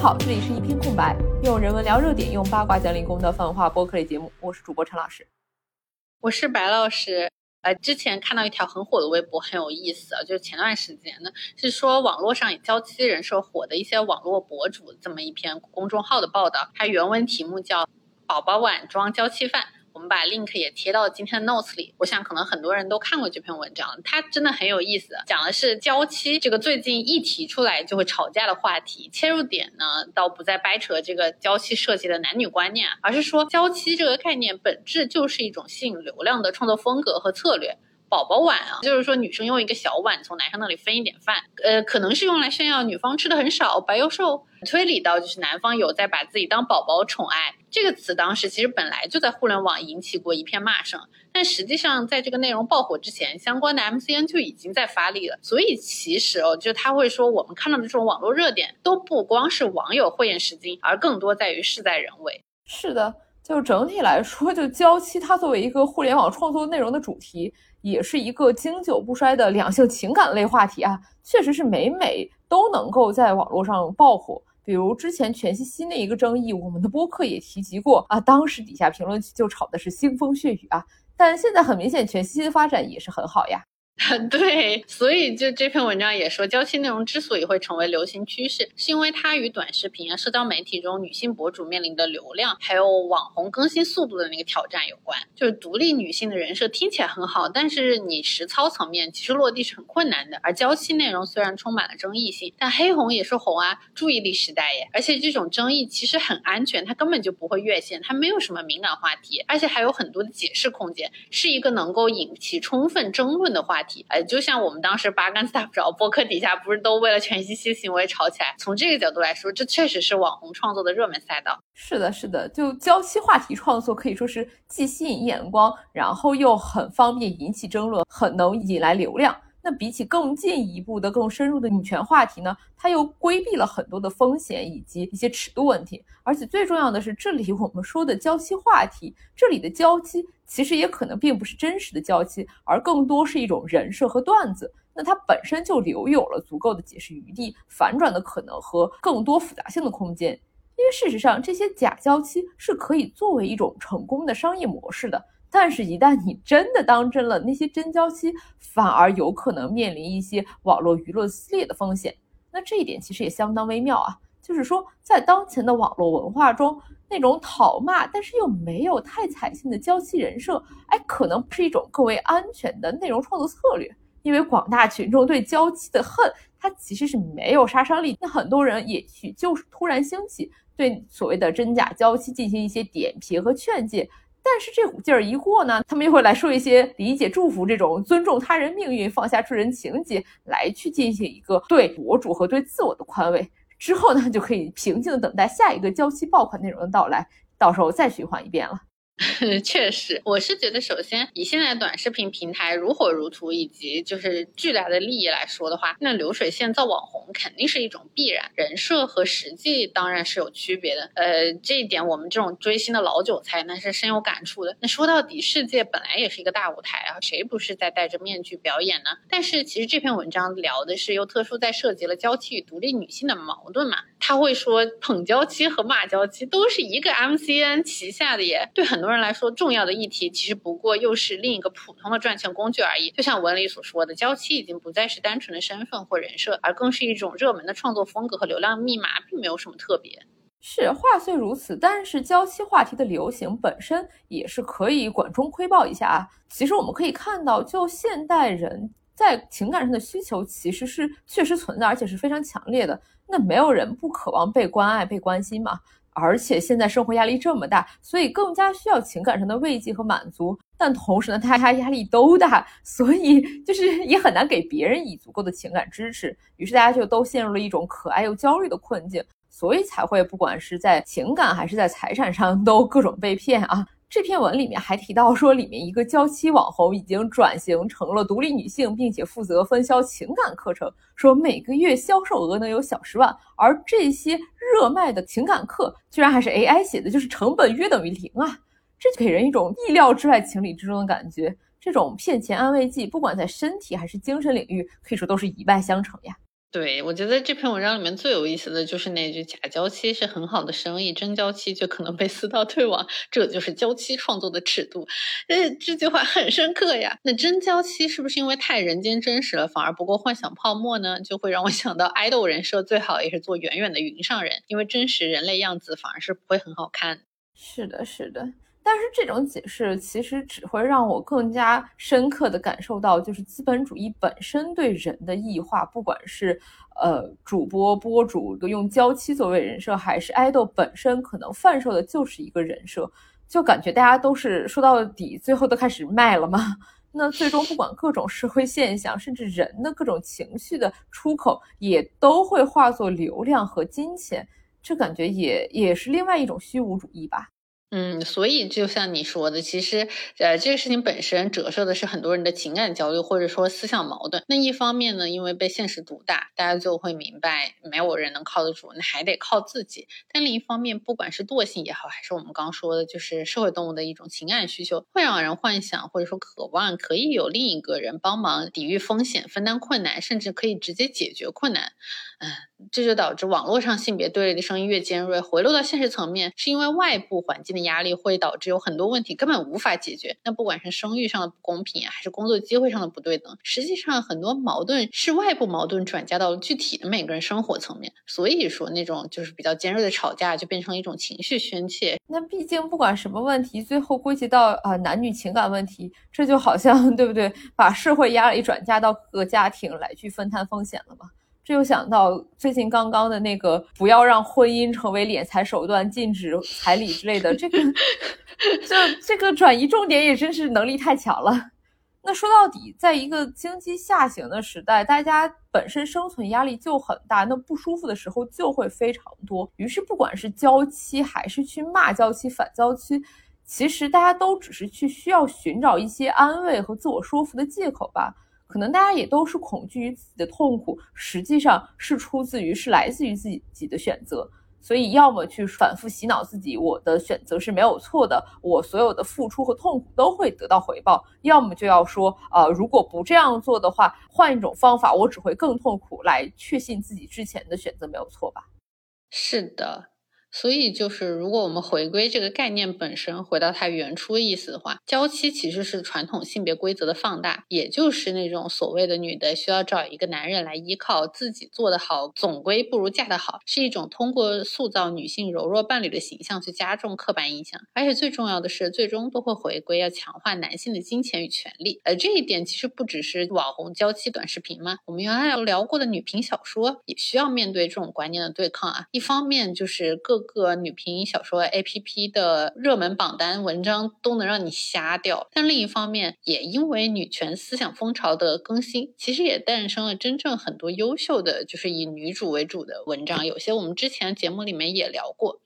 好，这里是一片空白，用人文聊热点，用八卦讲理工的泛文化播客类节目。我是主播陈老师，我是白老师。呃，之前看到一条很火的微博，很有意思啊，就是前段时间呢，是说网络上以娇妻人设火的一些网络博主这么一篇公众号的报道，它原文题目叫“宝宝碗装娇妻饭”。我们把 link 也贴到今天的 notes 里，我想可能很多人都看过这篇文章，它真的很有意思，讲的是娇妻这个最近一提出来就会吵架的话题。切入点呢，倒不在掰扯这个娇妻设计的男女观念，而是说娇妻这个概念本质就是一种吸引流量的创作风格和策略。宝宝碗啊，就是说女生用一个小碗从男生那里分一点饭，呃，可能是用来炫耀女方吃的很少，白又瘦。推理到就是男方有在把自己当宝宝宠爱这个词，当时其实本来就在互联网引起过一片骂声，但实际上在这个内容爆火之前，相关的 MCN 就已经在发力了。所以其实哦，就他会说我们看到的这种网络热点，都不光是网友慧眼识金，而更多在于事在人为。是的，就整体来说，就娇妻它作为一个互联网创作内容的主题。也是一个经久不衰的两性情感类话题啊，确实是每每都能够在网络上爆火。比如之前全西西的一个争议，我们的播客也提及过啊，当时底下评论区就吵的是腥风血雨啊。但现在很明显，全西西的发展也是很好呀。对，所以就这篇文章也说，娇妻内容之所以会成为流行趋势，是因为它与短视频啊、社交媒体中女性博主面临的流量，还有网红更新速度的那个挑战有关。就是独立女性的人设听起来很好，但是你实操层面其实落地是很困难的。而娇妻内容虽然充满了争议性，但黑红也是红啊，注意力时代耶。而且这种争议其实很安全，它根本就不会越线，它没有什么敏感话题，而且还有很多的解释空间，是一个能够引起充分争论的话题。哎，就像我们当时八竿子打不着，博客底下不是都为了全息息行为吵起来？从这个角度来说，这确实是网红创作的热门赛道。是的，是的，就娇妻话题创作可以说是既吸引眼光，然后又很方便引起争论，很能引来流量。那比起更进一步的、更深入的女权话题呢，它又规避了很多的风险以及一些尺度问题。而且最重要的是，这里我们说的娇妻话题，这里的娇妻其实也可能并不是真实的娇妻，而更多是一种人设和段子。那它本身就留有了足够的解释余地、反转的可能和更多复杂性的空间。因为事实上，这些假娇妻是可以作为一种成功的商业模式的。但是，一旦你真的当真了，那些真娇妻反而有可能面临一些网络舆论撕裂的风险。那这一点其实也相当微妙啊，就是说，在当前的网络文化中，那种讨骂但是又没有太彩信的娇妻人设，哎，可能是一种更为安全的内容创作策略。因为广大群众对娇妻的恨，它其实是没有杀伤力。那很多人也许就是突然兴起，对所谓的真假娇妻进行一些点评和劝诫。但是这股劲儿一过呢，他们又会来说一些理解、祝福这种尊重他人命运、放下助人情结，来去进行一个对博主和对自我的宽慰。之后呢，就可以平静的等待下一个娇妻爆款内容的到来，到时候再循环一遍了。确实，我是觉得，首先以现在短视频平台如火如荼以及就是巨大的利益来说的话，那流水线造网红肯定是一种必然，人设和实际当然是有区别的。呃，这一点我们这种追星的老韭菜那是深有感触的。那说到底，世界本来也是一个大舞台啊，谁不是在戴着面具表演呢？但是其实这篇文章聊的是又特殊在涉及了娇妻与独立女性的矛盾嘛。他会说捧娇妻和骂娇妻都是一个 MCN 旗下的耶，对很多多人来说重要的议题其实不过又是另一个普通的赚钱工具而已。就像文里所说的，娇妻已经不再是单纯的身份或人设，而更是一种热门的创作风格和流量密码，并没有什么特别。是话虽如此，但是娇妻话题的流行本身也是可以管中窥豹一下啊。其实我们可以看到，就现代人在情感上的需求其实是确实存在，而且是非常强烈的。那没有人不渴望被关爱、被关心嘛？而且现在生活压力这么大，所以更加需要情感上的慰藉和满足。但同时呢，大家压力都大，所以就是也很难给别人以足够的情感支持。于是大家就都陷入了一种可爱又焦虑的困境，所以才会不管是在情感还是在财产上都各种被骗啊。这篇文里面还提到说，里面一个娇妻网红已经转型成了独立女性，并且负责分销情感课程，说每个月销售额能有小十万。而这些热卖的情感课居然还是 AI 写的，就是成本约等于零啊！这就给人一种意料之外、情理之中的感觉。这种骗钱安慰剂，不管在身体还是精神领域，可以说都是一脉相承呀。对，我觉得这篇文章里面最有意思的就是那句“假娇妻是很好的生意，真娇妻就可能被撕到退网”，这就是娇妻创作的尺度。呃，这句话很深刻呀。那真娇妻是不是因为太人间真实了，反而不够幻想泡沫呢？就会让我想到爱豆人设最好也是做远远的云上人，因为真实人类样子反而是不会很好看。是的，是的。但是这种解释其实只会让我更加深刻地感受到，就是资本主义本身对人的异化，不管是呃主播博主用娇妻作为人设，还是爱豆本身可能贩售的就是一个人设，就感觉大家都是说到底，最后都开始卖了嘛。那最终不管各种社会现象，甚至人的各种情绪的出口，也都会化作流量和金钱，这感觉也也是另外一种虚无主义吧。嗯，所以就像你说的，其实呃，这个事情本身折射的是很多人的情感焦虑，或者说思想矛盾。那一方面呢，因为被现实毒打，大家就会明白没有人能靠得住，那还得靠自己。但另一方面，不管是惰性也好，还是我们刚说的，就是社会动物的一种情感需求，会让人幻想或者说渴望可以有另一个人帮忙抵御风险、分担困难，甚至可以直接解决困难。嗯，这就导致网络上性别对立的声音越尖锐，回落到现实层面，是因为外部环境的压力会导致有很多问题根本无法解决。那不管是生育上的不公平，还是工作机会上的不对等，实际上很多矛盾是外部矛盾转嫁到了具体的每个人生活层面。所以说，那种就是比较尖锐的吵架，就变成一种情绪宣泄。那毕竟不管什么问题，最后归结到啊男女情感问题，这就好像 对不对？把社会压力转嫁到各个家庭来去分摊风险了吗？这又想到最近刚刚的那个，不要让婚姻成为敛财手段，禁止彩礼之类的，这个，这这个转移重点也真是能力太强了。那说到底，在一个经济下行的时代，大家本身生存压力就很大，那不舒服的时候就会非常多。于是，不管是娇妻还是去骂娇妻、反娇妻，其实大家都只是去需要寻找一些安慰和自我说服的借口吧。可能大家也都是恐惧于自己的痛苦，实际上是出自于是来自于自己自己的选择，所以要么去反复洗脑自己，我的选择是没有错的，我所有的付出和痛苦都会得到回报；要么就要说，呃，如果不这样做的话，换一种方法，我只会更痛苦，来确信自己之前的选择没有错吧？是的。所以，就是如果我们回归这个概念本身，回到它原初意思的话，娇妻其实是传统性别规则的放大，也就是那种所谓的女的需要找一个男人来依靠，自己做得好，总归不如嫁得好，是一种通过塑造女性柔弱伴侣的形象去加重刻板印象。而且最重要的是，最终都会回归要强化男性的金钱与权利。而这一点其实不只是网红娇妻短视频吗？我们原来聊过的女频小说也需要面对这种观念的对抗啊。一方面就是各。个女频小说 APP 的热门榜单文章都能让你瞎掉，但另一方面，也因为女权思想风潮的更新，其实也诞生了真正很多优秀的，就是以女主为主的文章。有些我们之前节目里面也聊过。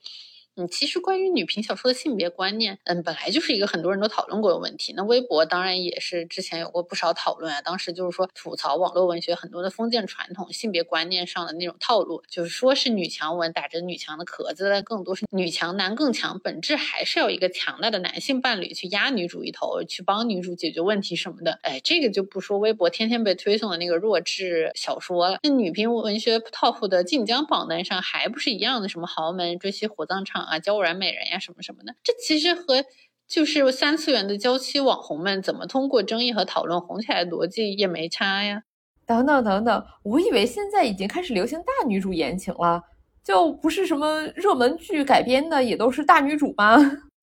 嗯，其实关于女频小说的性别观念，嗯，本来就是一个很多人都讨论过的问题。那微博当然也是之前有过不少讨论啊。当时就是说吐槽网络文学很多的封建传统性别观念上的那种套路，就是说是女强文打着女强的壳子，但更多是女强男更强，本质还是要一个强大的男性伴侣去压女主一头，去帮女主解决问题什么的。哎，这个就不说微博天天被推送的那个弱智小说了。那女频文学 top 的晋江榜单上还不是一样的，什么豪门追妻火葬场。啊，娇软美人呀，什么什么的，这其实和就是三次元的娇妻网红们怎么通过争议和讨论红起来的逻辑也没差呀。等等等等，我以为现在已经开始流行大女主言情了，就不是什么热门剧改编的也都是大女主吗？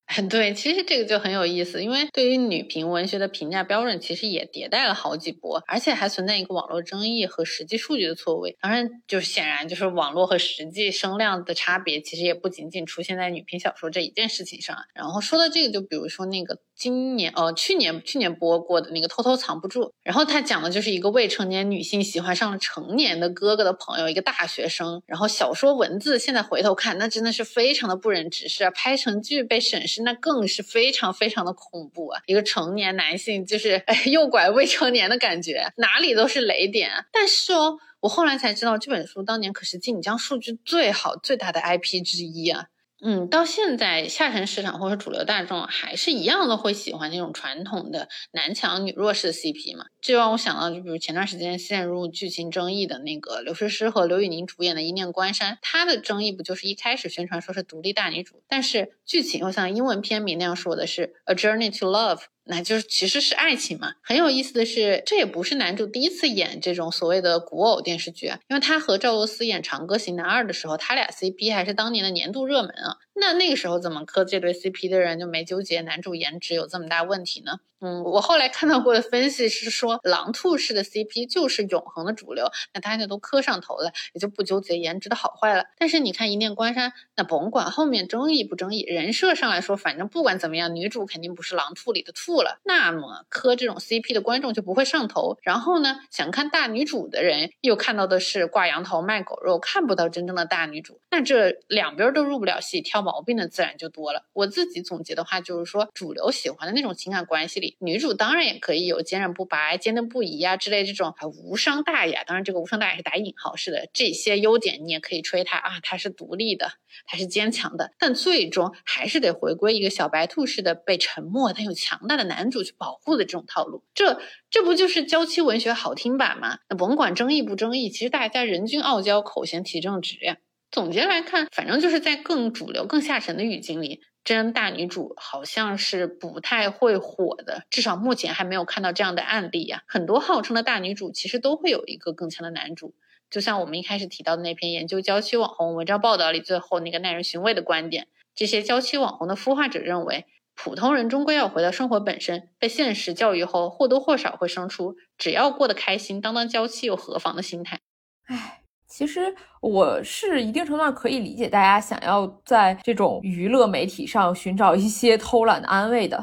对，其实这个就很有意思，因为对于女频文学的评价标准，其实也迭代了好几波，而且还存在一个网络争议和实际数据的错位。当然，就显然就是网络和实际声量的差别，其实也不仅仅出现在女频小说这一件事情上。然后说到这个，就比如说那个。今年哦，去年去年播过的那个偷偷藏不住，然后他讲的就是一个未成年女性喜欢上了成年的哥哥的朋友，一个大学生。然后小说文字现在回头看，那真的是非常的不忍直视啊！拍成剧被审视，那更是非常非常的恐怖啊！一个成年男性就是哎诱拐未成年的感觉，哪里都是雷点。但是哦，我后来才知道，这本书当年可是晋江数据最好最大的 IP 之一啊。嗯，到现在下沉市场或者主流大众还是一样的会喜欢那种传统的男强女弱式 CP 嘛？这让我想到，就比如前段时间陷入剧情争议的那个刘诗诗和刘宇宁主演的《一念关山》，她的争议不就是一开始宣传说是独立大女主，但是剧情又像英文片名那样说的是 A Journey to Love。那就是其实是爱情嘛。很有意思的是，这也不是男主第一次演这种所谓的古偶电视剧啊，因为他和赵露思演《长歌行男二》的时候，他俩 CP 还是当年的年度热门啊。那那个时候怎么磕这对 CP 的人就没纠结男主颜值有这么大问题呢？嗯，我后来看到过的分析是说，狼兔式的 CP 就是永恒的主流，那大家都磕上头了，也就不纠结颜值的好坏了。但是你看一念关山，那甭管后面争议不争议，人设上来说，反正不管怎么样，女主肯定不是狼兔里的兔了。那么磕这种 CP 的观众就不会上头。然后呢，想看大女主的人又看到的是挂羊头卖狗肉，看不到真正的大女主。那这两边都入不了戏，挑毛毛病的自然就多了。我自己总结的话就是说，主流喜欢的那种情感关系里。女主当然也可以有坚韧不拔、坚定不移啊之类这种无伤大雅，当然这个无伤大雅是打引号式的这些优点，你也可以吹她啊，她是独立的，她是坚强的，但最终还是得回归一个小白兔式的被沉默但又强大的男主去保护的这种套路。这这不就是娇妻文学好听版吗？那甭管争议不争议，其实大家人均傲娇，口嫌体正直呀。总结来看，反正就是在更主流、更下沉的语境里。真大女主好像是不太会火的，至少目前还没有看到这样的案例呀。很多号称的大女主其实都会有一个更强的男主，就像我们一开始提到的那篇研究娇妻网红文章报道里最后那个耐人寻味的观点：这些娇妻网红的孵化者认为，普通人终归要回到生活本身，被现实教育后或多或少会生出只要过得开心，当当娇妻又何妨的心态。唉。其实我是一定程度上可以理解大家想要在这种娱乐媒体上寻找一些偷懒的安慰的，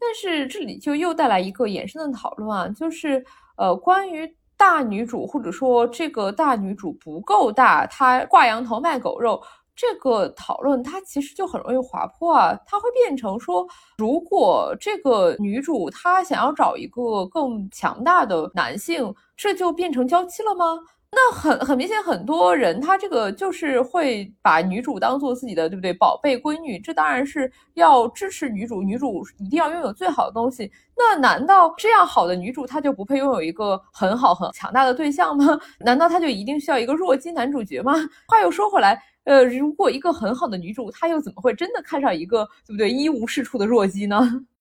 但是这里就又带来一个延伸的讨论啊，就是呃关于大女主或者说这个大女主不够大，她挂羊头卖狗肉这个讨论，它其实就很容易滑坡啊，它会变成说，如果这个女主她想要找一个更强大的男性，这就变成娇妻了吗？那很很明显，很多人他这个就是会把女主当做自己的，对不对？宝贝闺女，这当然是要支持女主，女主一定要拥有最好的东西。那难道这样好的女主，她就不配拥有一个很好很强大的对象吗？难道她就一定需要一个弱鸡男主角吗？话又说回来，呃，如果一个很好的女主，她又怎么会真的看上一个，对不对？一无是处的弱鸡呢？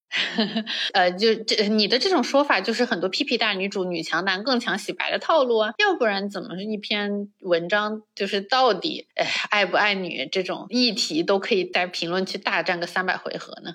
呃，就这你的这种说法，就是很多屁屁大女主女强男更强洗白的套路啊，要不然怎么是一篇文章就是到底爱不爱女这种议题都可以在评论区大战个三百回合呢？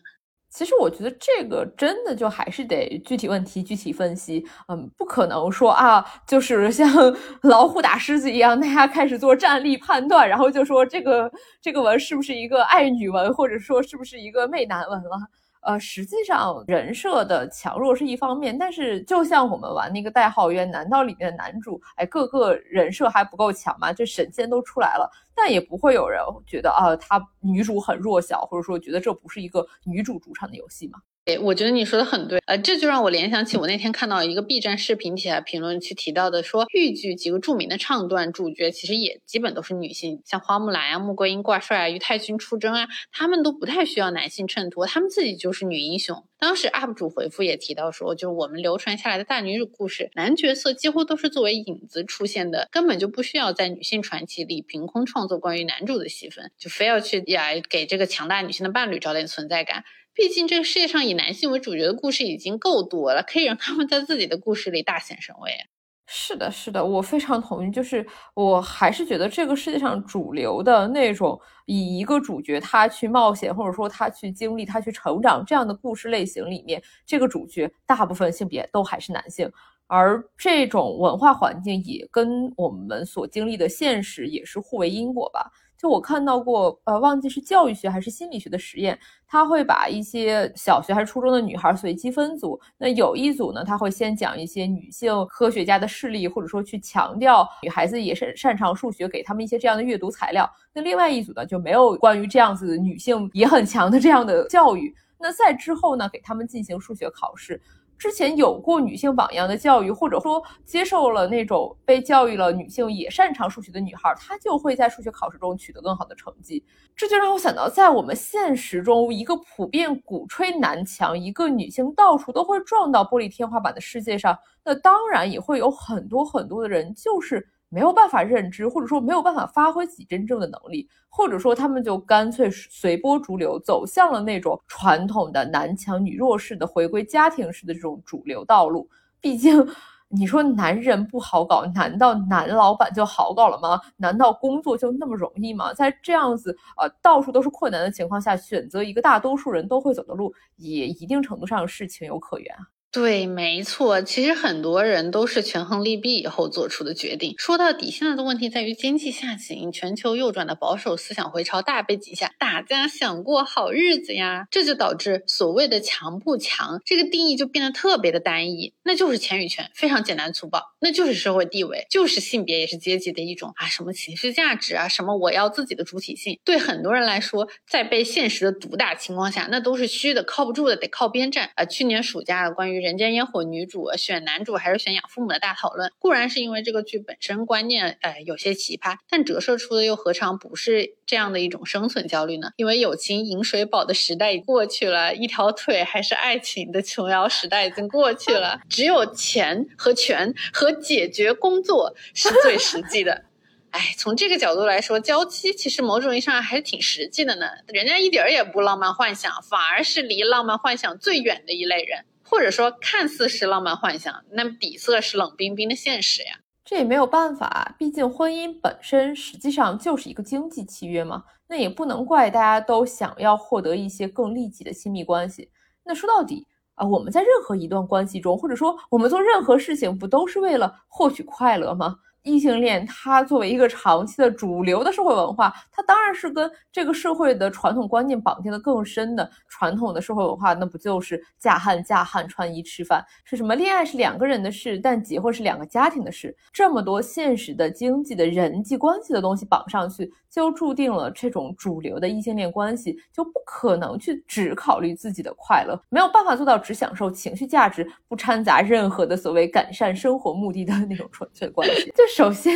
其实我觉得这个真的就还是得具体问题具体分析，嗯，不可能说啊，就是像 老虎打狮子一样，大家开始做战力判断，然后就说这个这个文是不是一个爱女文，或者说是不是一个媚男文了。呃，实际上人设的强弱是一方面，但是就像我们玩那个代号鸢，难道里面的男主哎各个人设还不够强吗？这神仙都出来了，但也不会有人觉得啊，他女主很弱小，或者说觉得这不是一个女主主场的游戏嘛？哎，我觉得你说的很对，呃，这就让我联想起我那天看到一个 B 站视频底下评论区提到的，说豫剧几个著名的唱段主角其实也基本都是女性，像花木兰啊、穆桂英挂帅啊、于太君出征啊，他们都不太需要男性衬托，他们自己就是女英雄。当时 UP 主回复也提到说，就是我们流传下来的大女主故事，男角色几乎都是作为影子出现的，根本就不需要在女性传奇里凭空创作关于男主的戏份，就非要去呀给这个强大女性的伴侣找点存在感。毕竟，这个世界上以男性为主角的故事已经够多了，可以让他们在自己的故事里大显神威。是的，是的，我非常同意。就是我还是觉得这个世界上主流的那种以一个主角他去冒险，或者说他去经历、他去成长这样的故事类型里面，这个主角大部分性别都还是男性，而这种文化环境也跟我们所经历的现实也是互为因果吧。就我看到过，呃，忘记是教育学还是心理学的实验，他会把一些小学还是初中的女孩随机分组。那有一组呢，他会先讲一些女性科学家的事例，或者说去强调女孩子也是擅长数学，给他们一些这样的阅读材料。那另外一组呢，就没有关于这样子女性也很强的这样的教育。那在之后呢，给他们进行数学考试。之前有过女性榜样的教育，或者说接受了那种被教育了女性也擅长数学的女孩，她就会在数学考试中取得更好的成绩。这就让我想到，在我们现实中，一个普遍鼓吹男强、一个女性到处都会撞到玻璃天花板的世界上，那当然也会有很多很多的人就是。没有办法认知，或者说没有办法发挥自己真正的能力，或者说他们就干脆随波逐流，走向了那种传统的男强女弱式的回归家庭式的这种主流道路。毕竟，你说男人不好搞，难道男老板就好搞了吗？难道工作就那么容易吗？在这样子呃到处都是困难的情况下，选择一个大多数人都会走的路，也一定程度上是情有可原啊。对，没错，其实很多人都是权衡利弊以后做出的决定。说到底，现在的问题在于经济下行，全球右转的保守思想回潮大背景下，大家想过好日子呀，这就导致所谓的强不强这个定义就变得特别的单一，那就是钱与权，非常简单粗暴，那就是社会地位，就是性别也是阶级的一种啊，什么情绪价值啊，什么我要自己的主体性，对很多人来说，在被现实的毒打情况下，那都是虚的，靠不住的，得靠边站啊。去年暑假关于。人间烟火女主选男主还是选养父母的大讨论，固然是因为这个剧本身观念，哎，有些奇葩，但折射出的又何尝不是这样的一种生存焦虑呢？因为友情饮水饱的时代已过去了，一条腿还是爱情的琼瑶时代已经过去了，只有钱和权和解决工作是最实际的。哎，从这个角度来说，娇妻其实某种意义上还是挺实际的呢，人家一点儿也不浪漫幻想，反而是离浪漫幻想最远的一类人。或者说，看似是浪漫幻想，那么底色是冷冰冰的现实呀。这也没有办法，毕竟婚姻本身实际上就是一个经济契约嘛。那也不能怪大家都想要获得一些更利己的亲密关系。那说到底啊，我们在任何一段关系中，或者说我们做任何事情，不都是为了获取快乐吗？异性恋，它作为一个长期的主流的社会文化，它当然是跟这个社会的传统观念绑定的更深的。传统的社会文化，那不就是嫁汉嫁汉穿衣吃饭，是什么？恋爱是两个人的事，但结婚是两个家庭的事。这么多现实的经济的人际关系的东西绑上去，就注定了这种主流的异性恋关系就不可能去只考虑自己的快乐，没有办法做到只享受情绪价值，不掺杂任何的所谓改善生活目的的那种纯粹关系。就首先，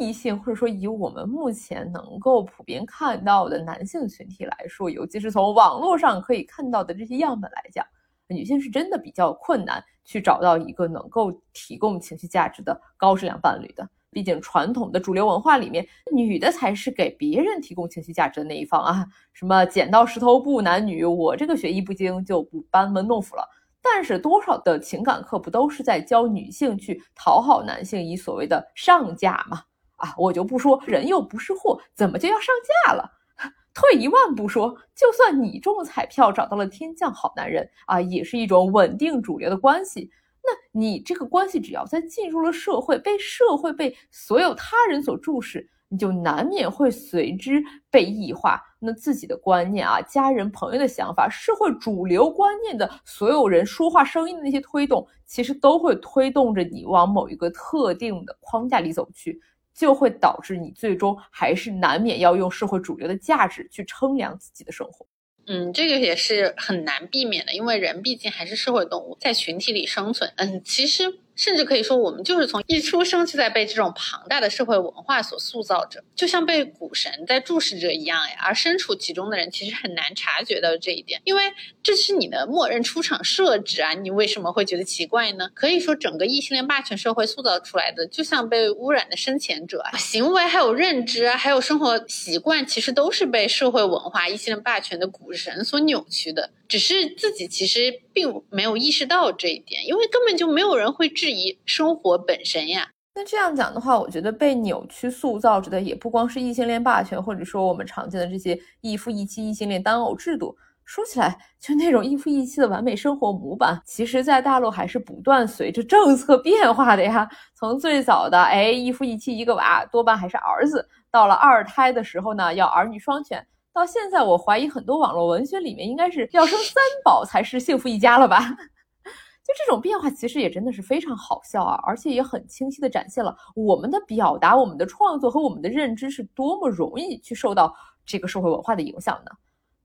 异性或者说以我们目前能够普遍看到的男性群体来说，尤其是从网络上可以看到的这些样本来讲，女性是真的比较困难去找到一个能够提供情绪价值的高质量伴侣的。毕竟传统的主流文化里面，女的才是给别人提供情绪价值的那一方啊。什么剪刀石头布男女，我这个学艺不精就不班门弄斧了。但是多少的情感课不都是在教女性去讨好男性，以所谓的上架吗？啊，我就不说人又不是货，怎么就要上架了？退一万步说，就算你中彩票找到了天降好男人啊，也是一种稳定主流的关系。那你这个关系只要在进入了社会，被社会被所有他人所注视。你就难免会随之被异化，那自己的观念啊，家人朋友的想法，社会主流观念的所有人说话声音的那些推动，其实都会推动着你往某一个特定的框架里走去，就会导致你最终还是难免要用社会主流的价值去称量自己的生活。嗯，这个也是很难避免的，因为人毕竟还是社会动物，在群体里生存。嗯，其实。甚至可以说，我们就是从一出生就在被这种庞大的社会文化所塑造着，就像被股神在注视着一样呀。而身处其中的人其实很难察觉到这一点，因为这是你的默认出场设置啊。你为什么会觉得奇怪呢？可以说，整个异性恋霸权社会塑造出来的，就像被污染的深潜者，行为还有认知，还有生活习惯，其实都是被社会文化、异性恋霸权的股神所扭曲的。只是自己其实并没有意识到这一点，因为根本就没有人会质疑生活本身呀。那这样讲的话，我觉得被扭曲塑造着的也不光是异性恋霸权，或者说我们常见的这些一夫一妻、异性恋单偶制度。说起来，就那种一夫一妻的完美生活模板，其实，在大陆还是不断随着政策变化的呀。从最早的哎一夫一妻一个娃，多半还是儿子，到了二胎的时候呢，要儿女双全。到现在，我怀疑很多网络文学里面应该是要生三宝才是幸福一家了吧？就这种变化，其实也真的是非常好笑啊，而且也很清晰的展现了我们的表达、我们的创作和我们的认知是多么容易去受到这个社会文化的影响呢。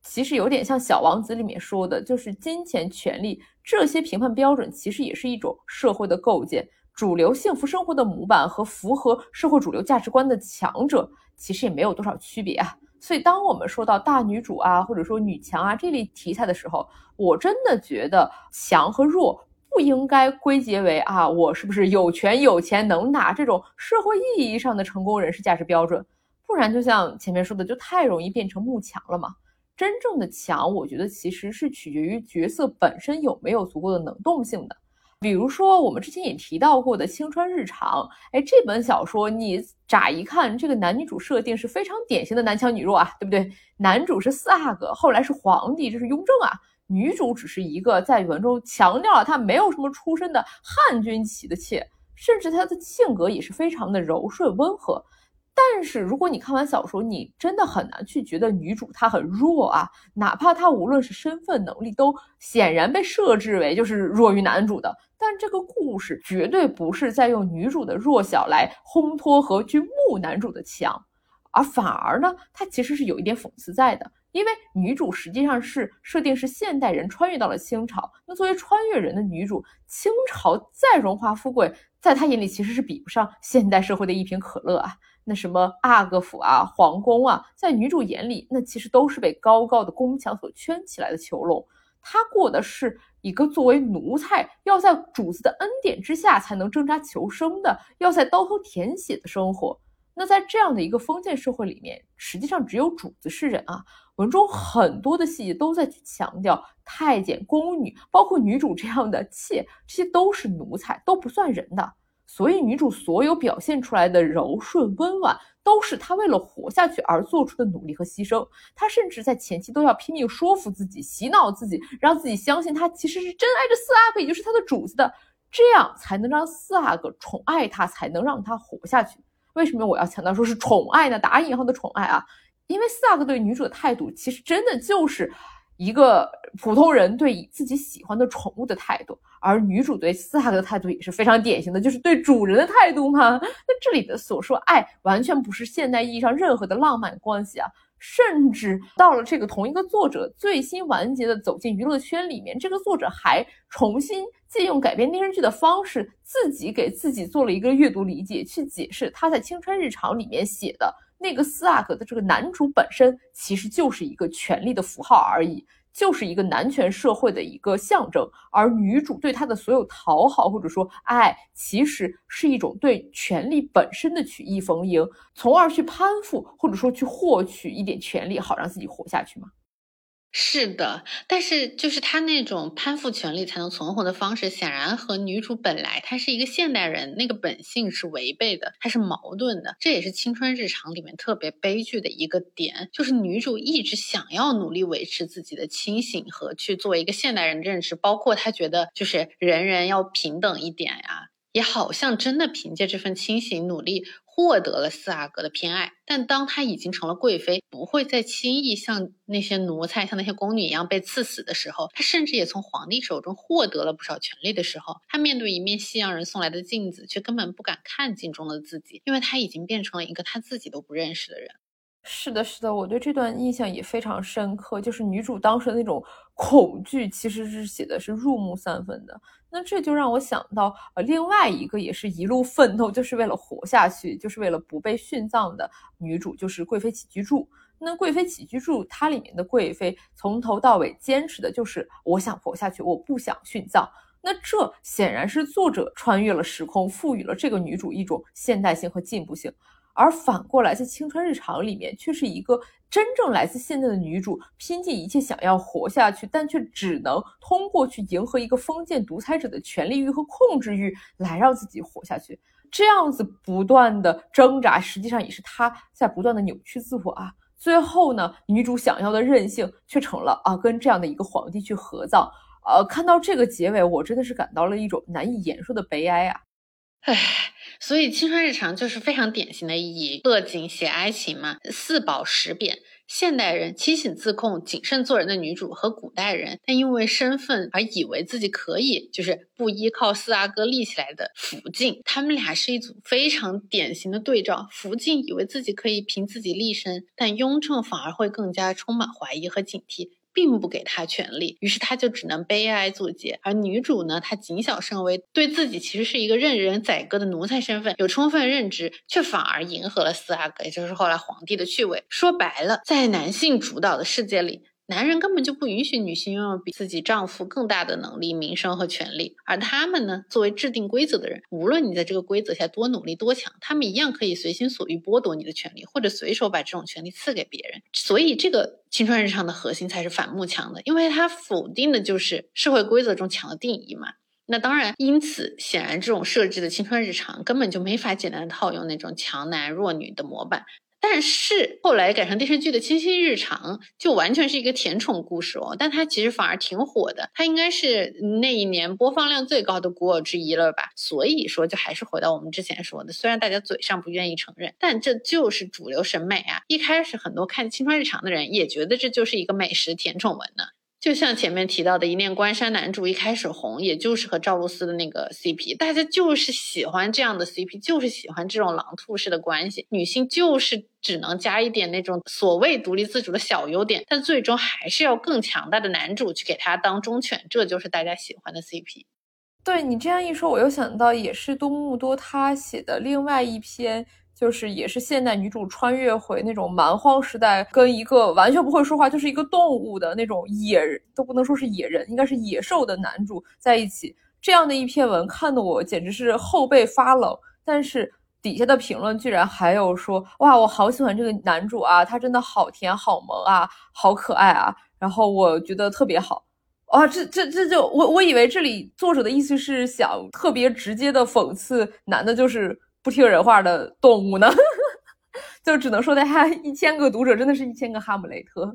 其实有点像《小王子》里面说的，就是金钱、权力这些评判标准，其实也是一种社会的构建。主流幸福生活的模板和符合社会主流价值观的强者，其实也没有多少区别啊。所以，当我们说到大女主啊，或者说女强啊这类题材的时候，我真的觉得强和弱不应该归结为啊，我是不是有权有钱能打这种社会意义上的成功人士价值标准，不然就像前面说的，就太容易变成慕强了嘛。真正的强，我觉得其实是取决于角色本身有没有足够的能动性的。比如说，我们之前也提到过的《青春日常》，哎，这本小说你乍一看，这个男女主设定是非常典型的男强女弱啊，对不对？男主是四阿哥，后来是皇帝，这是雍正啊。女主只是一个在文中强调了她没有什么出身的汉军旗的妾，甚至她的性格也是非常的柔顺温和。但是如果你看完小说，你真的很难去觉得女主她很弱啊，哪怕她无论是身份能力都显然被设置为就是弱于男主的。但这个故事绝对不是在用女主的弱小来烘托和去慕男主的强，而反而呢，它其实是有一点讽刺在的。因为女主实际上是设定是现代人穿越到了清朝，那作为穿越人的女主，清朝再荣华富贵，在她眼里其实是比不上现代社会的一瓶可乐啊。那什么阿哥府啊、皇宫啊，在女主眼里，那其实都是被高高的宫墙所圈起来的囚笼。他过的是一个作为奴才，要在主子的恩典之下才能挣扎求生的，要在刀头舔血的生活。那在这样的一个封建社会里面，实际上只有主子是人啊。文中很多的细节都在去强调，太监、宫女，包括女主这样的妾，这些都是奴才，都不算人的。所以女主所有表现出来的柔顺温婉，都是他为了活下去而做出的努力和牺牲。他甚至在前期都要拼命说服自己、洗脑自己，让自己相信他其实是真爱着四阿哥，也就是他的主子的，这样才能让四阿哥宠爱他，才能让他活下去。为什么我要强调说是宠爱呢？打引号的宠爱啊！因为四阿哥对女主的态度，其实真的就是一个普通人对自己喜欢的宠物的态度，而女主对四阿哥的态度也是非常典型的，就是对主人的态度嘛。那这里的所说爱，完全不是现代意义上任何的浪漫关系啊，甚至到了这个同一个作者最新完结的走进娱乐圈里面，这个作者还重新借用改编电视剧的方式，自己给自己做了一个阅读理解，去解释他在《青春日常》里面写的。那个四阿哥的这个男主本身其实就是一个权力的符号而已，就是一个男权社会的一个象征，而女主对他的所有讨好或者说爱，其实是一种对权力本身的曲意逢迎，从而去攀附或者说去获取一点权利，好让自己活下去嘛？是的，但是就是他那种攀附权力才能存活的方式，显然和女主本来她是一个现代人那个本性是违背的，它是矛盾的。这也是《青春日常》里面特别悲剧的一个点，就是女主一直想要努力维持自己的清醒和去作为一个现代人的认知，包括她觉得就是人人要平等一点呀，也好像真的凭借这份清醒努力。获得了四阿哥的偏爱，但当她已经成了贵妃，不会再轻易像那些奴才、像那些宫女一样被赐死的时候，她甚至也从皇帝手中获得了不少权力的时候，她面对一面西洋人送来的镜子，却根本不敢看镜中的自己，因为她已经变成了一个她自己都不认识的人。是的，是的，我对这段印象也非常深刻，就是女主当时的那种 恐惧，其实是写的是入木三分的。那这就让我想到，呃，另外一个也是一路奋斗，就是为了活下去，就是为了不被殉葬的女主，就是贵妃起居注。那贵妃起居注，它里面的贵妃从头到尾坚持的就是我想活下去，我不想殉葬。那这显然是作者穿越了时空，赋予了这个女主一种现代性和进步性。而反过来，在《青春日常》里面，却是一个真正来自现在的女主，拼尽一切想要活下去，但却只能通过去迎合一个封建独裁者的权力欲和控制欲，来让自己活下去。这样子不断的挣扎，实际上也是她在不断的扭曲自我啊。最后呢，女主想要的任性，却成了啊，跟这样的一个皇帝去合葬。呃，看到这个结尾，我真的是感到了一种难以言说的悲哀啊。唉。所以青春日常就是非常典型的以乐景写哀情嘛，四宝十贬，现代人清醒自控、谨慎做人的女主和古代人，但因为身份而以为自己可以，就是不依靠四阿哥立起来的福晋，他们俩是一组非常典型的对照。福晋以为自己可以凭自己立身，但雍正反而会更加充满怀疑和警惕。并不给他权利，于是他就只能悲哀作结。而女主呢，她谨小慎微，对自己其实是一个任人宰割的奴才身份有充分认知，却反而迎合了四阿哥，也就是后来皇帝的趣味。说白了，在男性主导的世界里。男人根本就不允许女性拥有比自己丈夫更大的能力、名声和权利，而他们呢，作为制定规则的人，无论你在这个规则下多努力、多强，他们一样可以随心所欲剥夺你的权利，或者随手把这种权利赐给别人。所以，这个青春日常的核心才是反慕强的，因为它否定的就是社会规则中强的定义嘛。那当然，因此显然这种设置的青春日常根本就没法简单套用那种强男弱女的模板。但是后来改成电视剧的《清新日常》就完全是一个甜宠故事哦，但它其实反而挺火的，它应该是那一年播放量最高的古偶之一了吧？所以说，就还是回到我们之前说的，虽然大家嘴上不愿意承认，但这就是主流审美啊！一开始很多看《青春日常》的人也觉得这就是一个美食甜宠文呢。就像前面提到的，一念关山男主一开始红，也就是和赵露思的那个 CP，大家就是喜欢这样的 CP，就是喜欢这种狼兔式的关系。女性就是只能加一点那种所谓独立自主的小优点，但最终还是要更强大的男主去给他当忠犬，这就是大家喜欢的 CP。对你这样一说，我又想到也是东木多他写的另外一篇。就是也是现代女主穿越回那种蛮荒时代，跟一个完全不会说话，就是一个动物的那种野人，都不能说是野人，应该是野兽的男主在一起，这样的一篇文看得我简直是后背发冷。但是底下的评论居然还有说，哇，我好喜欢这个男主啊，他真的好甜好萌啊，好可爱啊，然后我觉得特别好。啊，这这这就我我以为这里作者的意思是想特别直接的讽刺男的，就是。不听人话的动物呢，就只能说他一千个读者真的是一千个哈姆雷特，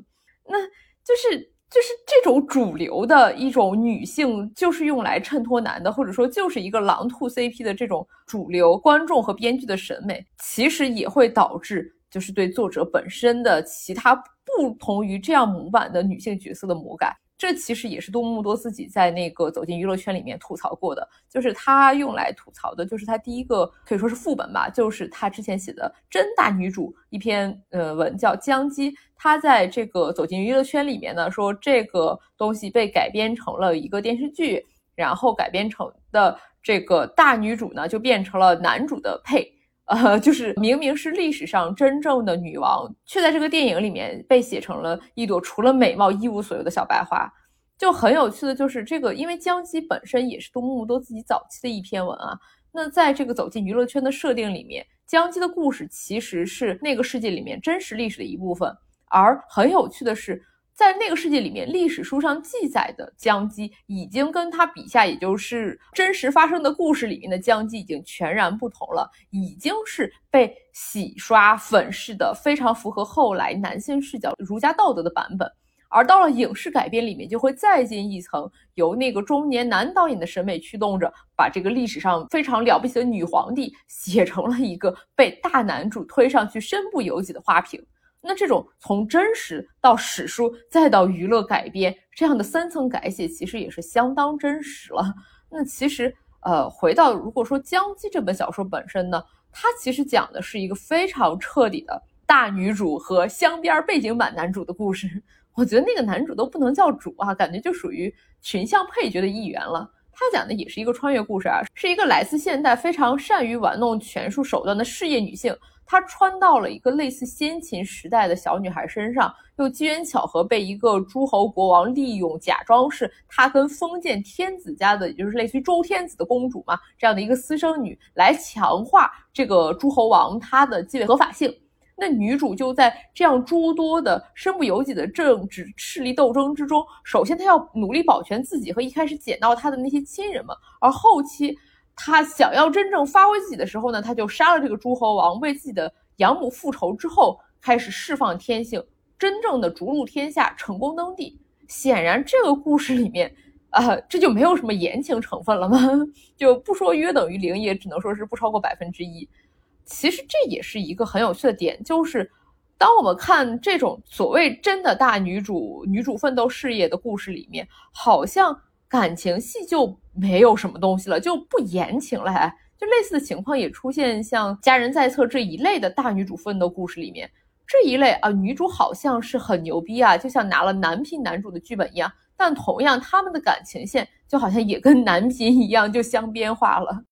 那就是就是这种主流的一种女性，就是用来衬托男的，或者说就是一个狼兔 CP 的这种主流观众和编剧的审美，其实也会导致就是对作者本身的其他不同于这样模板的女性角色的魔改。这其实也是多木多自己在那个走进娱乐圈里面吐槽过的，就是他用来吐槽的，就是他第一个可以说是副本吧，就是他之前写的真大女主一篇呃文叫江姬，他在这个走进娱乐圈里面呢说这个东西被改编成了一个电视剧，然后改编成的这个大女主呢就变成了男主的配。呃，就是明明是历史上真正的女王，却在这个电影里面被写成了一朵除了美貌一无所有的小白花。就很有趣的就是这个，因为江姬本身也是东木多自己早期的一篇文啊。那在这个走进娱乐圈的设定里面，江姬的故事其实是那个世界里面真实历史的一部分。而很有趣的是。在那个世界里面，历史书上记载的姜姬已经跟他笔下，也就是真实发生的故事里面的姜姬已经全然不同了，已经是被洗刷粉饰的非常符合后来男性视角儒家道德的版本。而到了影视改编里面，就会再进一层，由那个中年男导演的审美驱动着，把这个历史上非常了不起的女皇帝写成了一个被大男主推上去身不由己的花瓶。那这种从真实到史书再到娱乐改编这样的三层改写，其实也是相当真实了。那其实，呃，回到如果说《江姬》这本小说本身呢，它其实讲的是一个非常彻底的大女主和镶边背景版男主的故事。我觉得那个男主都不能叫主啊，感觉就属于群像配角的一员了。他讲的也是一个穿越故事啊，是一个来自现代、非常善于玩弄权术手段的事业女性。她穿到了一个类似先秦时代的小女孩身上，又机缘巧合被一个诸侯国王利用，假装是她跟封建天子家的，也就是类似于周天子的公主嘛，这样的一个私生女，来强化这个诸侯王他的继位合法性。那女主就在这样诸多的身不由己的政治势力斗争之中，首先她要努力保全自己和一开始捡到她的那些亲人们，而后期。他想要真正发挥自己的时候呢，他就杀了这个诸侯王，为自己的养母复仇之后，开始释放天性，真正的逐鹿天下，成功登帝。显然，这个故事里面，啊，这就没有什么言情成分了吗？就不说约等于零，也只能说是不超过百分之一。其实这也是一个很有趣的点，就是当我们看这种所谓真的大女主女主奋斗事业的故事里面，好像感情戏就没有什么东西了，就不言情了。还就类似的情况也出现，像《家人在侧》这一类的大女主奋斗故事里面，这一类啊，女主好像是很牛逼啊，就像拿了男频男主的剧本一样，但同样他们的感情线就好像也跟男频一样，就相边化了。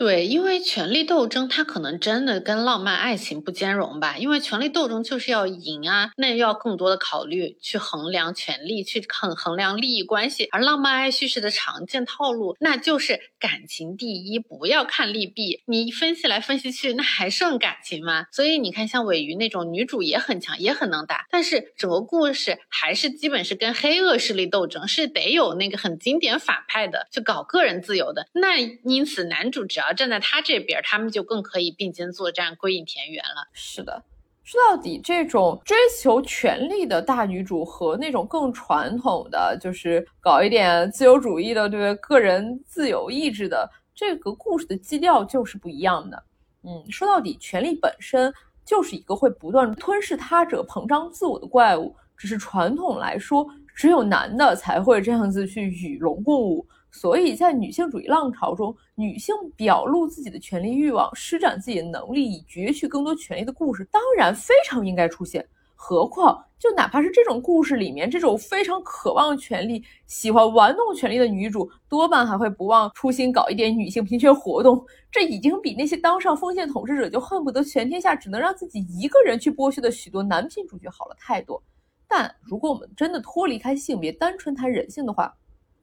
对，因为权力斗争，它可能真的跟浪漫爱情不兼容吧。因为权力斗争就是要赢啊，那要更多的考虑去衡量权力，去衡衡量利益关系。而浪漫爱叙事的常见套路，那就是感情第一，不要看利弊。你分析来分析去，那还剩感情吗？所以你看，像尾鱼那种女主也很强，也很能打，但是整个故事还是基本是跟黑恶势力斗争，是得有那个很经典反派的，就搞个人自由的。那因此男主只要。站在他这边，他们就更可以并肩作战，归隐田园了。是的，说到底，这种追求权力的大女主和那种更传统的，就是搞一点自由主义的，对个人自由意志的这个故事的基调就是不一样的。嗯，说到底，权力本身就是一个会不断吞噬他者、膨胀自我的怪物。只是传统来说，只有男的才会这样子去与龙共舞。所以在女性主义浪潮中，女性表露自己的权利欲望、施展自己的能力以攫取更多权利的故事，当然非常应该出现。何况，就哪怕是这种故事里面，这种非常渴望权力、喜欢玩弄权力的女主，多半还会不忘初心搞一点女性平权活动。这已经比那些当上封建统治者就恨不得全天下只能让自己一个人去剥削的许多男性主角好了太多。但如果我们真的脱离开性别，单纯谈人性的话，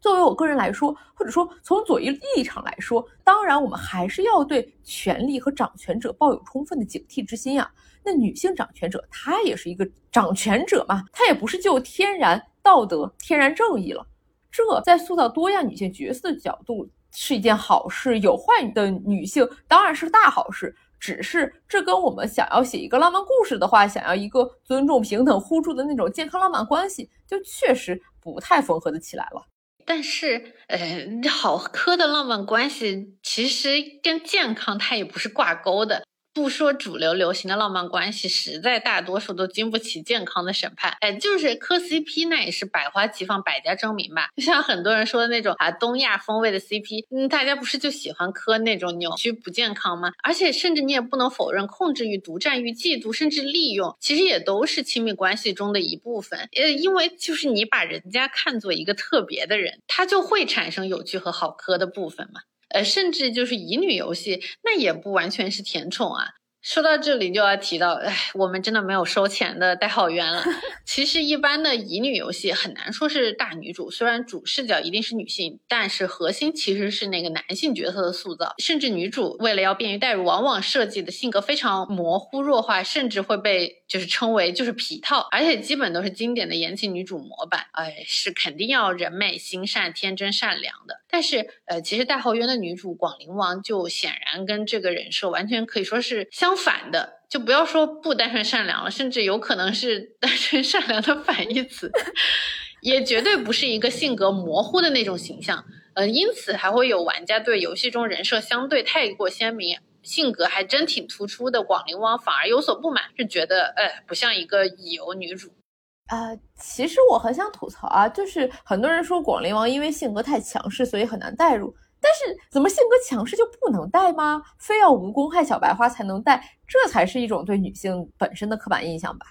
作为我个人来说，或者说从左翼立场来说，当然我们还是要对权力和掌权者抱有充分的警惕之心呀。那女性掌权者，她也是一个掌权者嘛，她也不是就天然道德、天然正义了。这在塑造多样女性角色的角度是一件好事。有坏的女性当然是大好事，只是这跟我们想要写一个浪漫故事的话，想要一个尊重、平等、互助的那种健康浪漫关系，就确实不太缝合的起来了。但是，呃，好磕的浪漫关系其实跟健康它也不是挂钩的。不说主流流行的浪漫关系，实在大多数都经不起健康的审判。哎，就是磕 CP，那也是百花齐放、百家争鸣吧。就像很多人说的那种啊，东亚风味的 CP，嗯，大家不是就喜欢磕那种扭曲不健康吗？而且，甚至你也不能否认，控制欲、独占欲、嫉妒，甚至利用，其实也都是亲密关系中的一部分。呃，因为就是你把人家看作一个特别的人，他就会产生有趣和好磕的部分嘛。呃，甚至就是乙女游戏，那也不完全是甜宠啊。说到这里就要提到，哎，我们真的没有收钱的代号冤了。其实一般的乙女游戏很难说是大女主，虽然主视角一定是女性，但是核心其实是那个男性角色的塑造。甚至女主为了要便于代入，往往设计的性格非常模糊弱化，甚至会被就是称为就是皮套，而且基本都是经典的言情女主模板。哎，是肯定要人美心善、天真善良的。但是呃，其实代号冤的女主广陵王就显然跟这个人设完全可以说是相。反的，就不要说不单纯善良了，甚至有可能是单纯善良的反义词，也绝对不是一个性格模糊的那种形象。呃，因此还会有玩家对游戏中人设相对太过鲜明、性格还真挺突出的广陵王反而有所不满，是觉得呃，不像一个乙游女主。呃，其实我很想吐槽啊，就是很多人说广陵王因为性格太强势，所以很难代入。但是怎么性格强势就不能带吗？非要无公害小白花才能带？这才是一种对女性本身的刻板印象吧。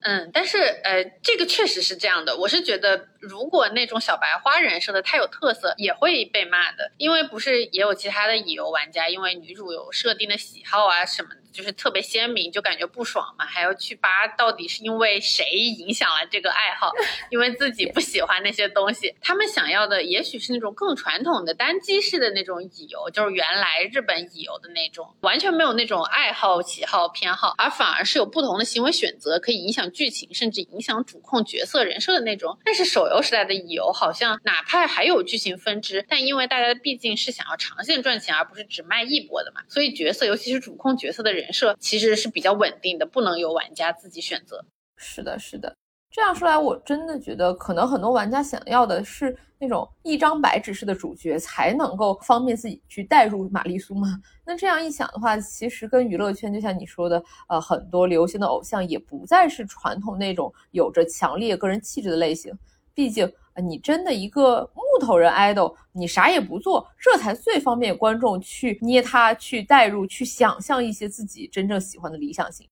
嗯，但是呃，这个确实是这样的。我是觉得，如果那种小白花人设的太有特色，也会被骂的。因为不是也有其他的乙游玩家，因为女主有设定的喜好啊什么。就是特别鲜明，就感觉不爽嘛，还要去扒到底是因为谁影响了这个爱好，因为自己不喜欢那些东西。他们想要的也许是那种更传统的单机式的那种乙游，就是原来日本乙游的那种，完全没有那种爱好、喜好、偏好，而反而是有不同的行为选择，可以影响剧情，甚至影响主控角色人设的那种。但是手游时代的乙游好像哪怕还有剧情分支，但因为大家毕竟是想要长线赚钱，而不是只卖一波的嘛，所以角色尤其是主控角色的人。人设其实是比较稳定的，不能由玩家自己选择。是的，是的。这样说来，我真的觉得可能很多玩家想要的是那种一张白纸式的主角，才能够方便自己去代入玛丽苏吗？那这样一想的话，其实跟娱乐圈就像你说的，呃，很多流行的偶像也不再是传统那种有着强烈个人气质的类型。毕竟，你真的一个木头人 idol，你啥也不做，这才最方便观众去捏他、去代入、去想象一些自己真正喜欢的理想型。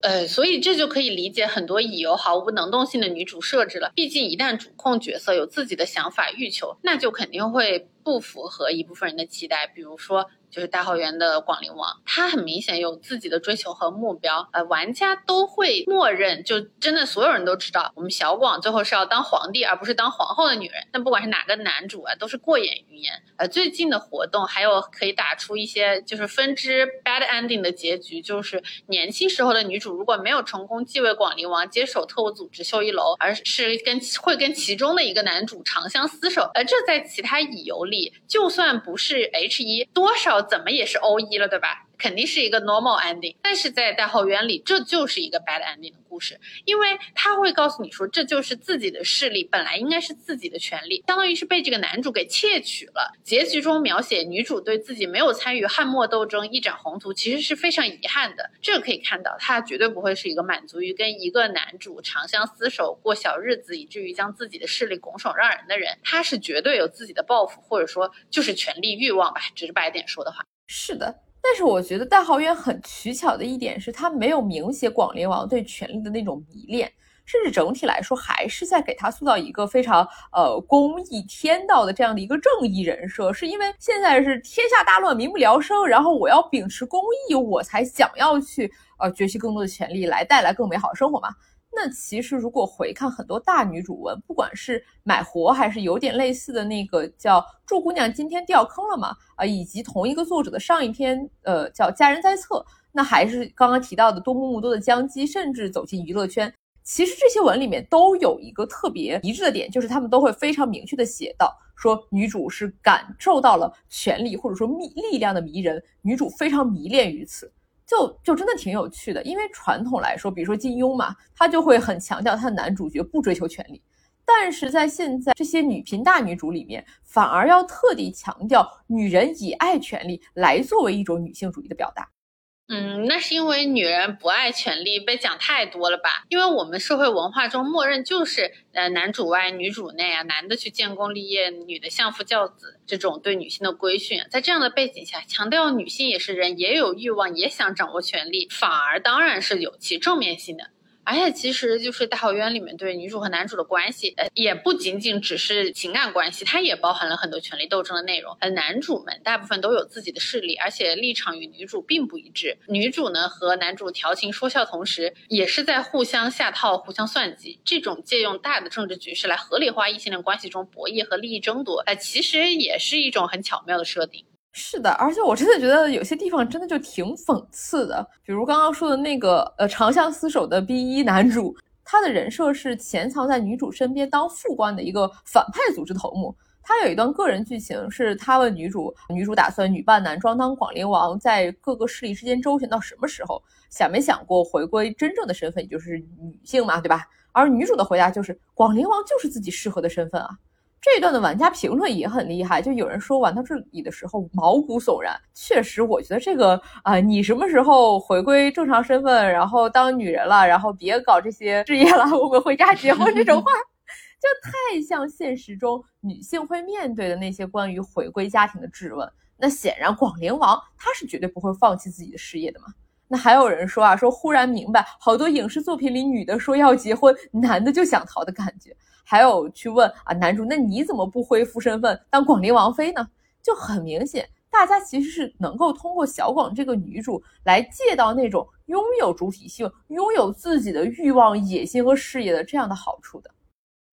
呃，所以这就可以理解很多已由毫无能动性的女主设置了。毕竟一旦主控角色有自己的想法欲求，那就肯定会不符合一部分人的期待。比如说。就是大号园的广陵王，他很明显有自己的追求和目标，呃，玩家都会默认，就真的所有人都知道，我们小广最后是要当皇帝，而不是当皇后的女人。但不管是哪个男主啊，都是过眼云烟。呃，最近的活动还有可以打出一些就是分支 bad ending 的结局，就是年轻时候的女主如果没有成功继位广陵王，接手特务组织秀一楼，而是跟会跟其中的一个男主长相厮守，而这在其他乙游里，就算不是 H 一，多少。怎么也是 O 一了，对吧？肯定是一个 normal ending，但是在代后园里，这就是一个 bad ending 的故事，因为他会告诉你说，这就是自己的势力，本来应该是自己的权利，相当于是被这个男主给窃取了。结局中描写女主对自己没有参与汉末斗争一展宏图，其实是非常遗憾的。这可以看到，他绝对不会是一个满足于跟一个男主长相厮守过小日子，以至于将自己的势力拱手让人的人。他是绝对有自己的抱负，或者说就是权力欲望吧，直白点说的话。是的，但是我觉得大豪园很取巧的一点是，他没有明写广陵王对权力的那种迷恋，甚至整体来说还是在给他塑造一个非常呃公义天道的这样的一个正义人设。是因为现在是天下大乱，民不聊生，然后我要秉持公义，我才想要去呃攫取更多的权利来带来更美好的生活嘛。那其实，如果回看很多大女主文，不管是买活还是有点类似的那个叫《祝姑娘今天掉坑了嘛》啊，以及同一个作者的上一篇，呃，叫《佳人在侧》，那还是刚刚提到的多木木多的江姬，甚至走进娱乐圈，其实这些文里面都有一个特别一致的点，就是他们都会非常明确的写到，说女主是感受到了权力或者说力力量的迷人，女主非常迷恋于此。就就真的挺有趣的，因为传统来说，比如说金庸嘛，他就会很强调他的男主角不追求权力，但是在现在这些女频大女主里面，反而要特地强调女人以爱权力来作为一种女性主义的表达。嗯，那是因为女人不爱权力被讲太多了吧？因为我们社会文化中默认就是呃男主外女主内啊，男的去建功立业，女的相夫教子这种对女性的规训。在这样的背景下，强调女性也是人，也有欲望，也想掌握权力，反而当然是有其正面性的。而且其实就是大好园里面对女主和男主的关系，呃，也不仅仅只是情感关系，它也包含了很多权力斗争的内容。呃，男主们大部分都有自己的势力，而且立场与女主并不一致。女主呢和男主调情说笑，同时也是在互相下套、互相算计。这种借用大的政治局势来合理化异性恋关系中博弈和利益争夺，呃，其实也是一种很巧妙的设定。是的，而且我真的觉得有些地方真的就挺讽刺的，比如刚刚说的那个呃长相厮守的 B 一男主，他的人设是潜藏在女主身边当副官的一个反派组织头目。他有一段个人剧情，是他问女主，女主打算女扮男装当广陵王，在各个势力之间周旋到什么时候？想没想过回归真正的身份，也就是女性嘛，对吧？而女主的回答就是广陵王就是自己适合的身份啊。这一段的玩家评论也很厉害，就有人说玩到这里的时候毛骨悚然。确实，我觉得这个啊，你什么时候回归正常身份，然后当女人了，然后别搞这些事业了，我们回家结婚这种话，就太像现实中女性会面对的那些关于回归家庭的质问。那显然，广陵王他是绝对不会放弃自己的事业的嘛。那还有人说啊，说忽然明白好多影视作品里女的说要结婚，男的就想逃的感觉。还有去问啊，男主，那你怎么不恢复身份当广陵王妃呢？就很明显，大家其实是能够通过小广这个女主来借到那种拥有主体性、拥有自己的欲望、野心和事业的这样的好处的。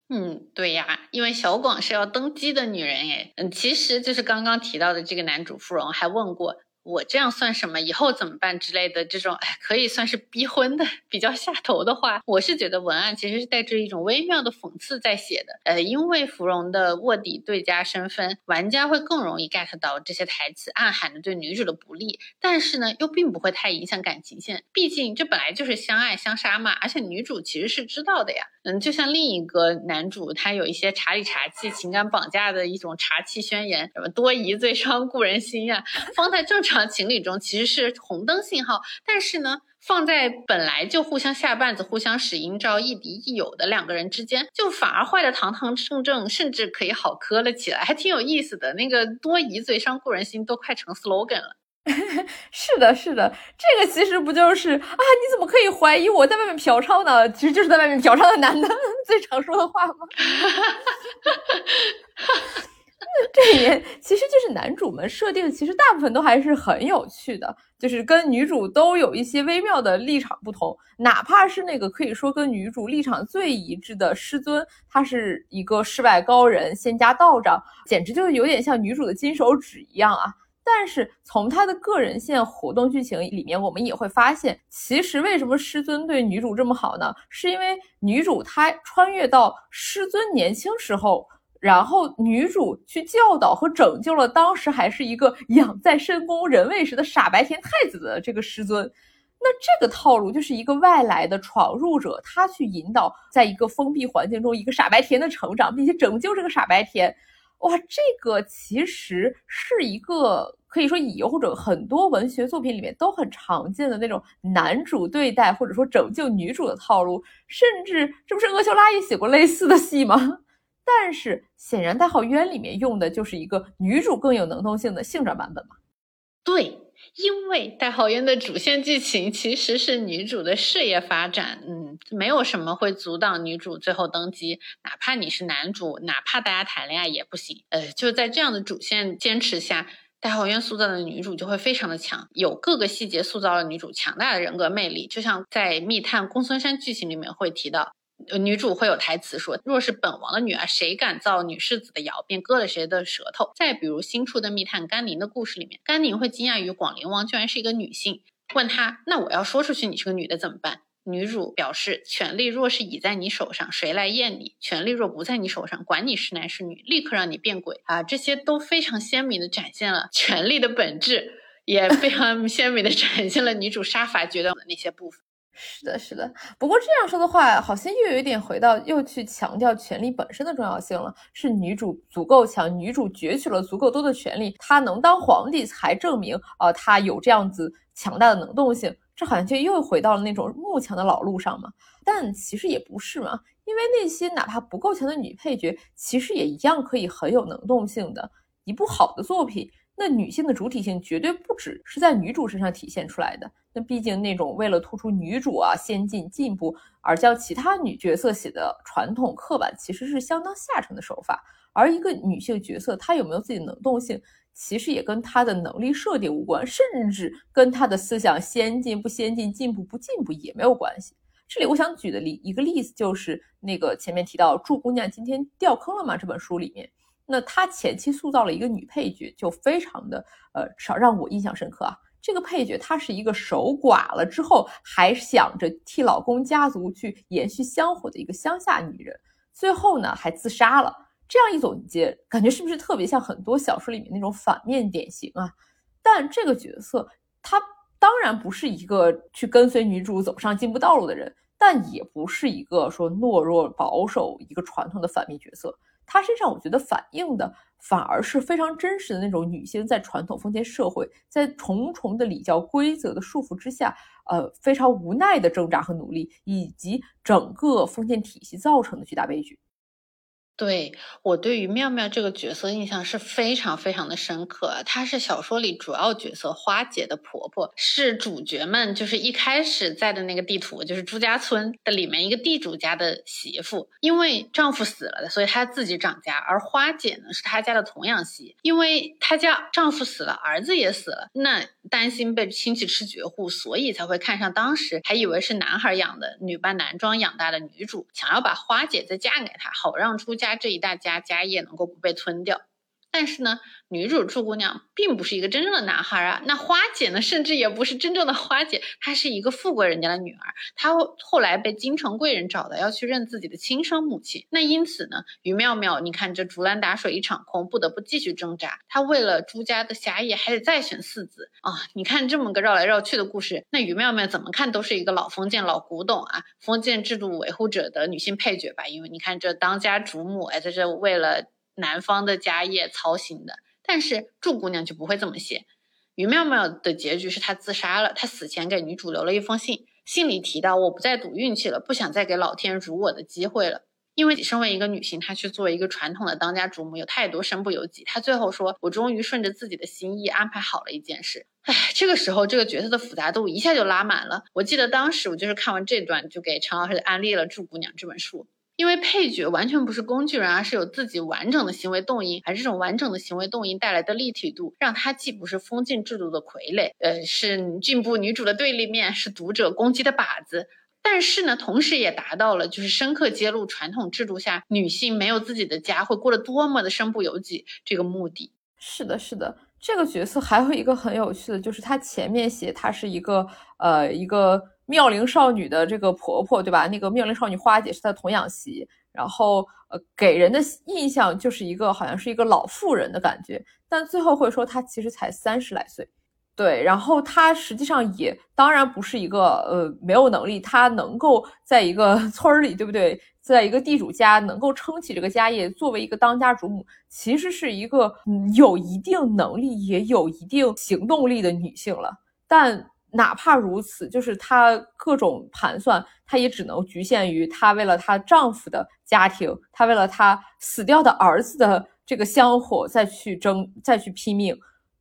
嗯，对呀，因为小广是要登基的女人哎。嗯，其实就是刚刚提到的这个男主芙蓉还问过。我这样算什么？以后怎么办之类的这种，哎，可以算是逼婚的比较下头的话，我是觉得文案其实是带着一种微妙的讽刺在写的。呃，因为芙蓉的卧底对家身份，玩家会更容易 get 到这些台词暗含的对女主的不利，但是呢，又并不会太影响感情线。毕竟这本来就是相爱相杀嘛，而且女主其实是知道的呀。嗯，就像另一个男主，他有一些茶里茶气、情感绑架的一种茶气宣言，什么多疑最伤故人心呀，放在正常情侣中其实是红灯信号，但是呢，放在本来就互相下绊子、互相使阴招、亦敌亦友的两个人之间，就反而坏的堂堂正正，甚至可以好磕了起来，还挺有意思的。那个多疑最伤故人心都快成 slogan 了。是的，是的，这个其实不就是啊？你怎么可以怀疑我在外面嫖娼呢？其实就是在外面嫖娼的男的 最常说的话吗？这里面其实就是男主们设定，其实大部分都还是很有趣的，就是跟女主都有一些微妙的立场不同。哪怕是那个可以说跟女主立场最一致的师尊，他是一个世外高人、仙家道长，简直就是有点像女主的金手指一样啊。但是从他的个人线活动剧情里面，我们也会发现，其实为什么师尊对女主这么好呢？是因为女主她穿越到师尊年轻时候，然后女主去教导和拯救了当时还是一个 养在深宫人位时的傻白甜太子的这个师尊。那这个套路就是一个外来的闯入者，他去引导在一个封闭环境中一个傻白甜的成长，并且拯救这个傻白甜。哇，这个其实是一个可以说以或者很多文学作品里面都很常见的那种男主对待或者说拯救女主的套路，甚至这不是阿修拉也写过类似的戏吗？但是显然《代号渊》里面用的就是一个女主更有能动性的性转版本嘛？对。因为《代号渊》的主线剧情其实是女主的事业发展，嗯，没有什么会阻挡女主最后登基，哪怕你是男主，哪怕大家谈恋爱也不行。呃，就在这样的主线坚持下，《代号渊》塑造的女主就会非常的强，有各个细节塑造了女主强大的人格魅力，就像在密探公孙山剧情里面会提到。女主会有台词说：“若是本王的女儿，谁敢造女世子的谣，便割了谁的舌头。”再比如新出的密探甘宁的故事里面，甘宁会惊讶于广陵王居然是一个女性，问他：“那我要说出去你是个女的怎么办？”女主表示：“权力若是已在你手上，谁来验你？权力若不在你手上，管你是男是女，立刻让你变鬼啊！”这些都非常鲜明的展现了权力的本质，也非常 鲜明的展现了女主杀伐决断的那些部分。是的，是的。不过这样说的话，好像又有一点回到又去强调权力本身的重要性了。是女主足够强，女主攫取了足够多的权力，她能当皇帝，才证明啊，她有这样子强大的能动性。这好像就又回到了那种慕强的老路上嘛。但其实也不是嘛，因为那些哪怕不够强的女配角，其实也一样可以很有能动性的。一部好的作品。那女性的主体性绝对不只是在女主身上体现出来的。那毕竟那种为了突出女主啊先进进步而将其他女角色写的传统刻板，其实是相当下沉的手法。而一个女性角色她有没有自己的能动性，其实也跟她的能力设定无关，甚至跟她的思想先进不先进、进步不进步也没有关系。这里我想举的例一个例子就是那个前面提到祝姑娘今天掉坑了吗？这本书里面。那他前期塑造了一个女配角，就非常的呃，少让我印象深刻啊。这个配角她是一个守寡了之后，还想着替老公家族去延续香火的一个乡下女人，最后呢还自杀了。这样一总结，感觉是不是特别像很多小说里面那种反面典型啊？但这个角色他当然不是一个去跟随女主走上进步道路的人，但也不是一个说懦弱保守一个传统的反面角色。她身上，我觉得反映的反而是非常真实的那种女性在传统封建社会，在重重的礼教规则的束缚之下，呃，非常无奈的挣扎和努力，以及整个封建体系造成的巨大悲剧。对我对于妙妙这个角色印象是非常非常的深刻。她是小说里主要角色花姐的婆婆，是主角们就是一开始在的那个地图，就是朱家村的里面一个地主家的媳妇。因为丈夫死了，所以她自己掌家。而花姐呢，是她家的童养媳，因为她家丈夫死了，儿子也死了，那担心被亲戚吃绝户，所以才会看上当时还以为是男孩养的女扮男装养大的女主，想要把花姐再嫁给他，好让出家。这一大家家业能够不被吞掉，但是呢，女主祝姑娘并不是一个真正的男孩啊。那花姐呢，甚至也不是真正的花姐，她是一个富贵人家的女儿。她后来被京城贵人找到，要去认自己的亲生母亲。那因此呢，于妙妙，你看这竹篮打水一场空，不得不继续挣扎。她为了朱家的侠义，还得再选四子啊。你看这么个绕来绕去的故事，那于妙妙怎么看都是一个老封建、老古董啊，封建制度维护者的女性配角吧？因为你看这当家主母，哎，在这为了。男方的家业操心的，但是祝姑娘就不会这么写。于妙妙的结局是她自杀了，她死前给女主留了一封信，信里提到我不再赌运气了，不想再给老天辱我的机会了。因为身为一个女性，她去做一个传统的当家主母，有太多身不由己。她最后说：“我终于顺着自己的心意安排好了一件事。”哎，这个时候这个角色的复杂度一下就拉满了。我记得当时我就是看完这段，就给陈老师安利了《祝姑娘》这本书。因为配角完全不是工具人，而是有自己完整的行为动因，而这种完整的行为动因带来的立体度，让他既不是封建制度的傀儡，呃，是进步女主的对立面，是读者攻击的靶子。但是呢，同时也达到了就是深刻揭露传统制度下女性没有自己的家会过得多么的身不由己这个目的。是的，是的，这个角色还有一个很有趣的，就是他前面写他是一个呃一个。妙龄少女的这个婆婆，对吧？那个妙龄少女花姐是她童养媳，然后呃，给人的印象就是一个好像是一个老妇人的感觉，但最后会说她其实才三十来岁，对，然后她实际上也当然不是一个呃没有能力，她能够在一个村儿里，对不对？在一个地主家能够撑起这个家业，作为一个当家主母，其实是一个嗯有一定能力也有一定行动力的女性了，但。哪怕如此，就是她各种盘算，她也只能局限于她为了她丈夫的家庭，她为了她死掉的儿子的这个香火再去争，再去拼命，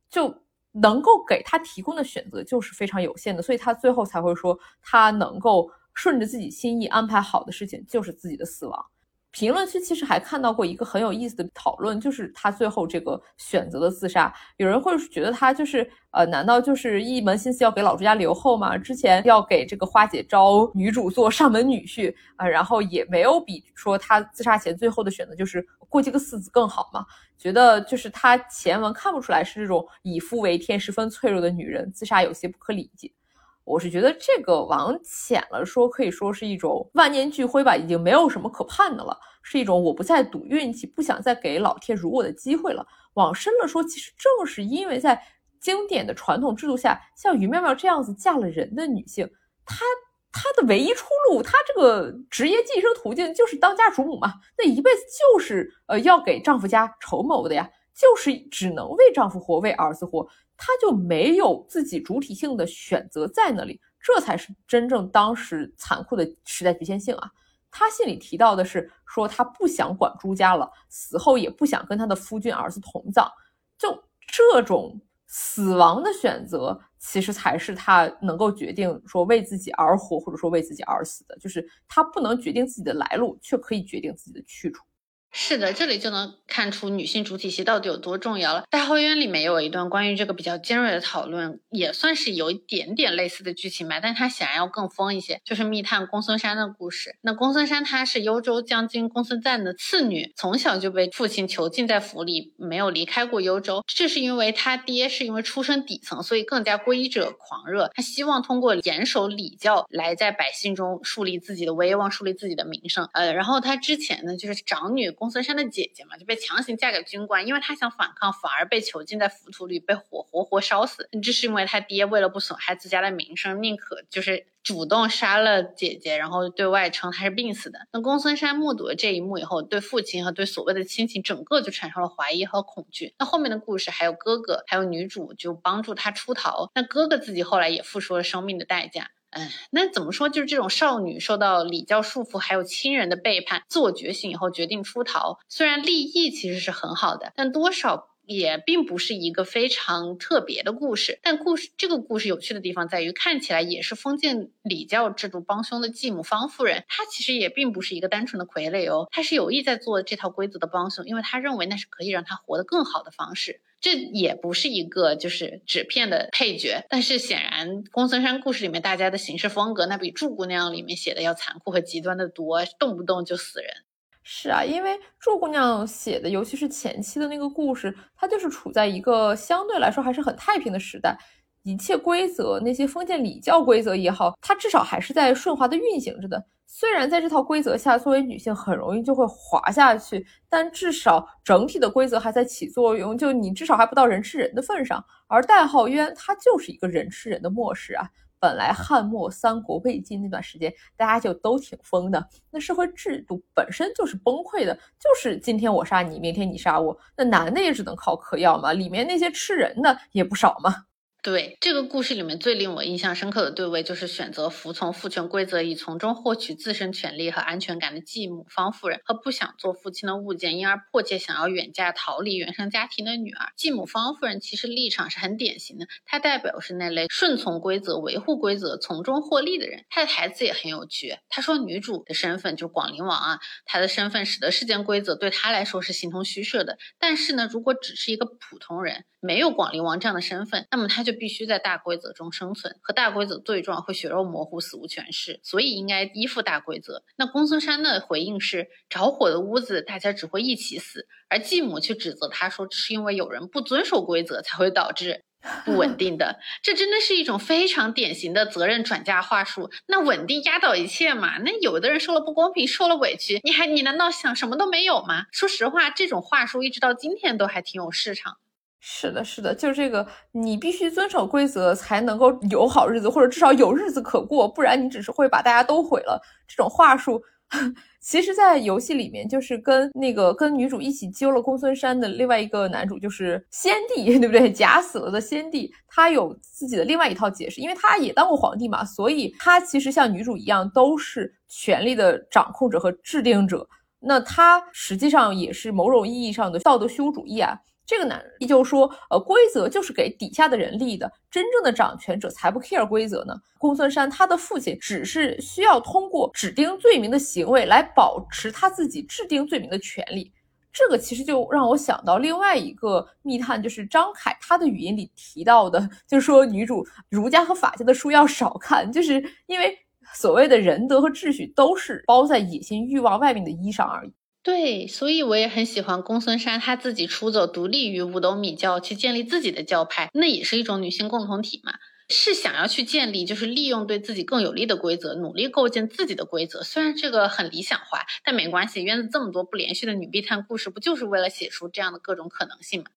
就能够给她提供的选择就是非常有限的，所以她最后才会说，她能够顺着自己心意安排好的事情就是自己的死亡。评论区其实还看到过一个很有意思的讨论，就是他最后这个选择的自杀。有人会觉得他就是呃，难道就是一门心思要给老朱家留后吗？之前要给这个花姐招女主做上门女婿啊，然后也没有比说他自杀前最后的选择就是过继个四子更好吗？觉得就是他前文看不出来是这种以夫为天、十分脆弱的女人，自杀有些不可理解。我是觉得这个往浅了说，可以说是一种万念俱灰吧，已经没有什么可盼的了，是一种我不再赌运气，不想再给老天辱我的机会了。往深了说，其实正是因为在经典的传统制度下，像于妙妙这样子嫁了人的女性，她她的唯一出路，她这个职业晋升途径就是当家主母嘛，那一辈子就是呃要给丈夫家筹谋的呀，就是只能为丈夫活，为儿子活。他就没有自己主体性的选择在那里，这才是真正当时残酷的时代局限性啊！他信里提到的是说他不想管朱家了，死后也不想跟他的夫君儿子同葬，就这种死亡的选择，其实才是他能够决定说为自己而活，或者说为自己而死的，就是他不能决定自己的来路，却可以决定自己的去处。是的，这里就能看出女性主体戏到底有多重要了。大后院里面有一段关于这个比较尖锐的讨论，也算是有一点点类似的剧情吧，但它显然要更疯一些，就是密探公孙山的故事。那公孙山她是幽州将军公孙瓒的次女，从小就被父亲囚禁在府里，没有离开过幽州。这是因为他爹是因为出身底层，所以更加皈依者狂热，他希望通过严守礼教来在百姓中树立自己的威望，树立自己的名声。呃，然后他之前呢，就是长女。公孙山的姐姐嘛，就被强行嫁给军官，因为她想反抗，反而被囚禁在浮屠里，被火活活烧死。这是因为他爹为了不损害自家的名声，宁可就是主动杀了姐姐，然后对外称他是病死的。那公孙山目睹了这一幕以后，对父亲和对所谓的亲情，整个就产生了怀疑和恐惧。那后面的故事还有哥哥，还有女主就帮助他出逃。那哥哥自己后来也付出了生命的代价。嗯，那怎么说？就是这种少女受到礼教束缚，还有亲人的背叛，自我觉醒以后决定出逃。虽然立意其实是很好的，但多少也并不是一个非常特别的故事。但故事这个故事有趣的地方在于，看起来也是封建礼教制度帮凶的继母方夫人，她其实也并不是一个单纯的傀儡哦，她是有意在做这套规则的帮凶，因为她认为那是可以让她活得更好的方式。这也不是一个就是纸片的配角，但是显然公孙山故事里面大家的行事风格，那比祝姑娘里面写的要残酷和极端的多，动不动就死人。是啊，因为祝姑娘写的，尤其是前期的那个故事，它就是处在一个相对来说还是很太平的时代，一切规则，那些封建礼教规则也好，它至少还是在顺滑的运行着的。虽然在这套规则下，作为女性很容易就会滑下去，但至少整体的规则还在起作用，就你至少还不到人吃人的份上。而戴浩渊他就是一个人吃人的末世啊。本来汉末三国魏晋那段时间，大家就都挺疯的，那社会制度本身就是崩溃的，就是今天我杀你，明天你杀我，那男的也只能靠嗑药嘛，里面那些吃人的也不少嘛。对这个故事里面最令我印象深刻的对位，就是选择服从父权规则以从中获取自身权利和安全感的继母方夫人，和不想做父亲的物件，因而迫切想要远嫁逃离原生家庭的女儿。继母方夫人其实立场是很典型的，她代表是那类顺从规则、维护规则、从中获利的人。她的台词也很有趣，她说女主的身份就广陵王啊，她的身份使得世间规则对她来说是形同虚设的。但是呢，如果只是一个普通人，没有广陵王这样的身份，那么他就必须在大规则中生存，和大规则对撞会血肉模糊、死无全尸，所以应该依附大规则。那公孙山的回应是：着火的屋子，大家只会一起死。而继母却指责他说，是因为有人不遵守规则，才会导致不稳定的。这真的是一种非常典型的责任转嫁话术。那稳定压倒一切嘛？那有的人受了不公平，受了委屈，你还你难道想什么都没有吗？说实话，这种话术一直到今天都还挺有市场。是的，是的，就是这个，你必须遵守规则才能够有好日子，或者至少有日子可过，不然你只是会把大家都毁了。这种话术，其实，在游戏里面，就是跟那个跟女主一起救了公孙山的另外一个男主，就是先帝，对不对？假死了的先帝，他有自己的另外一套解释，因为他也当过皇帝嘛，所以他其实像女主一样，都是权力的掌控者和制定者。那他实际上也是某种意义上的道德虚无主义啊。这个男人就说，呃，规则就是给底下的人立的，真正的掌权者才不 care 规则呢。公孙山他的父亲只是需要通过指定罪名的行为来保持他自己制定罪名的权利。这个其实就让我想到另外一个密探，就是张凯他的语音里提到的，就说女主儒家和法家的书要少看，就是因为所谓的仁德和秩序都是包在野心欲望外面的衣裳而已。对，所以我也很喜欢公孙山，他自己出走，独立于五斗米教，去建立自己的教派，那也是一种女性共同体嘛。是想要去建立，就是利用对自己更有利的规则，努力构建自己的规则。虽然这个很理想化，但没关系。院子这么多不连续的女密探故事，不就是为了写出这样的各种可能性吗？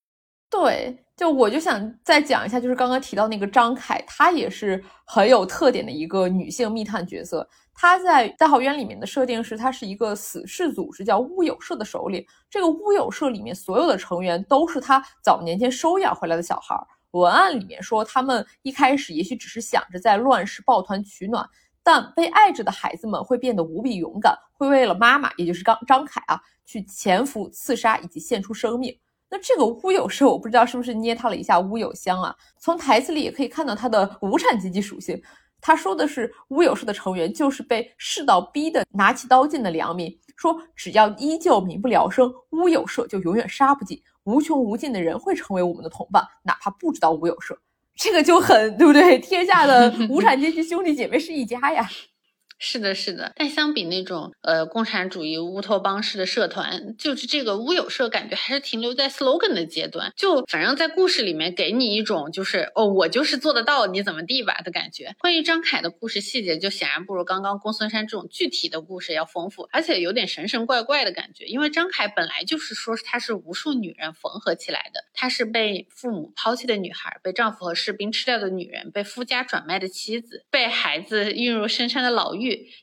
对，就我就想再讲一下，就是刚刚提到那个张凯，她也是很有特点的一个女性密探角色。他在大号渊里面的设定是，他是一个死士组织叫乌有社的首领。这个乌有社里面所有的成员都是他早年间收养回来的小孩。文案里面说，他们一开始也许只是想着在乱世抱团取暖，但被爱着的孩子们会变得无比勇敢，会为了妈妈，也就是张张凯啊，去潜伏、刺杀以及献出生命。那这个乌有社，我不知道是不是捏他了一下乌有香啊？从台词里也可以看到他的无产阶级属性。他说的是乌有社的成员就是被世道逼的拿起刀剑的良民，说只要依旧民不聊生，乌有社就永远杀不尽，无穷无尽的人会成为我们的同伴，哪怕不知道乌有社，这个就很对不对？天下的无产阶级兄弟姐妹是一家呀。是的，是的，但相比那种呃共产主义乌托邦式的社团，就是这个乌有社，感觉还是停留在 slogan 的阶段。就反正，在故事里面给你一种就是哦，我就是做得到，你怎么地吧的感觉。关于张凯的故事细节，就显然不如刚刚公孙山这种具体的故事要丰富，而且有点神神怪怪的感觉。因为张凯本来就是说他是无数女人缝合起来的，她是被父母抛弃的女孩，被丈夫和士兵吃掉的女人，被夫家转卖的妻子，被孩子运入深山的牢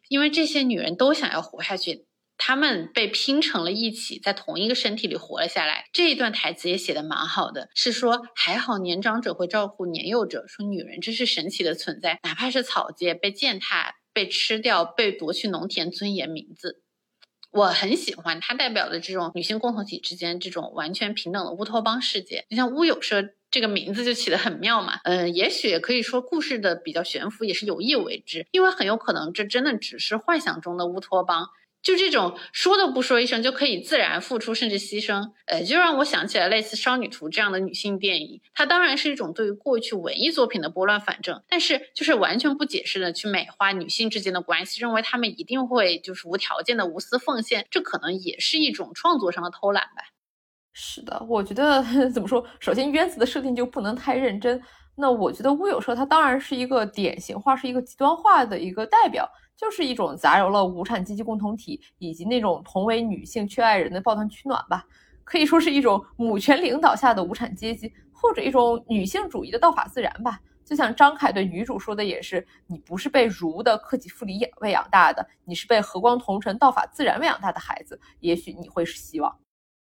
因为这些女人都想要活下去，她们被拼成了一起，在同一个身体里活了下来。这一段台词也写的蛮好的，是说还好年长者会照顾年幼者，说女人真是神奇的存在，哪怕是草芥被践踏、被吃掉、被夺去农田、尊严、名字。我很喜欢它代表的这种女性共同体之间这种完全平等的乌托邦世界，你像乌有社。这个名字就起得很妙嘛，嗯，也许也可以说故事的比较悬浮也是有意为之，因为很有可能这真的只是幻想中的乌托邦，就这种说都不说一声就可以自然付出甚至牺牲，呃，就让我想起了类似《少女图》这样的女性电影。它当然是一种对于过去文艺作品的拨乱反正，但是就是完全不解释的去美化女性之间的关系，认为她们一定会就是无条件的无私奉献，这可能也是一种创作上的偷懒吧。是的，我觉得 怎么说，首先渊子的设定就不能太认真。那我觉得乌有社它当然是一个典型化，是一个极端化的一个代表。就是一种杂糅了无产阶级共同体以及那种同为女性缺爱人的抱团取暖吧，可以说是一种母权领导下的无产阶级，或者一种女性主义的道法自然吧。就像张凯对女主说的也是，你不是被儒的克己复礼养喂养大的，你是被和光同尘道法自然喂养大的孩子，也许你会是希望。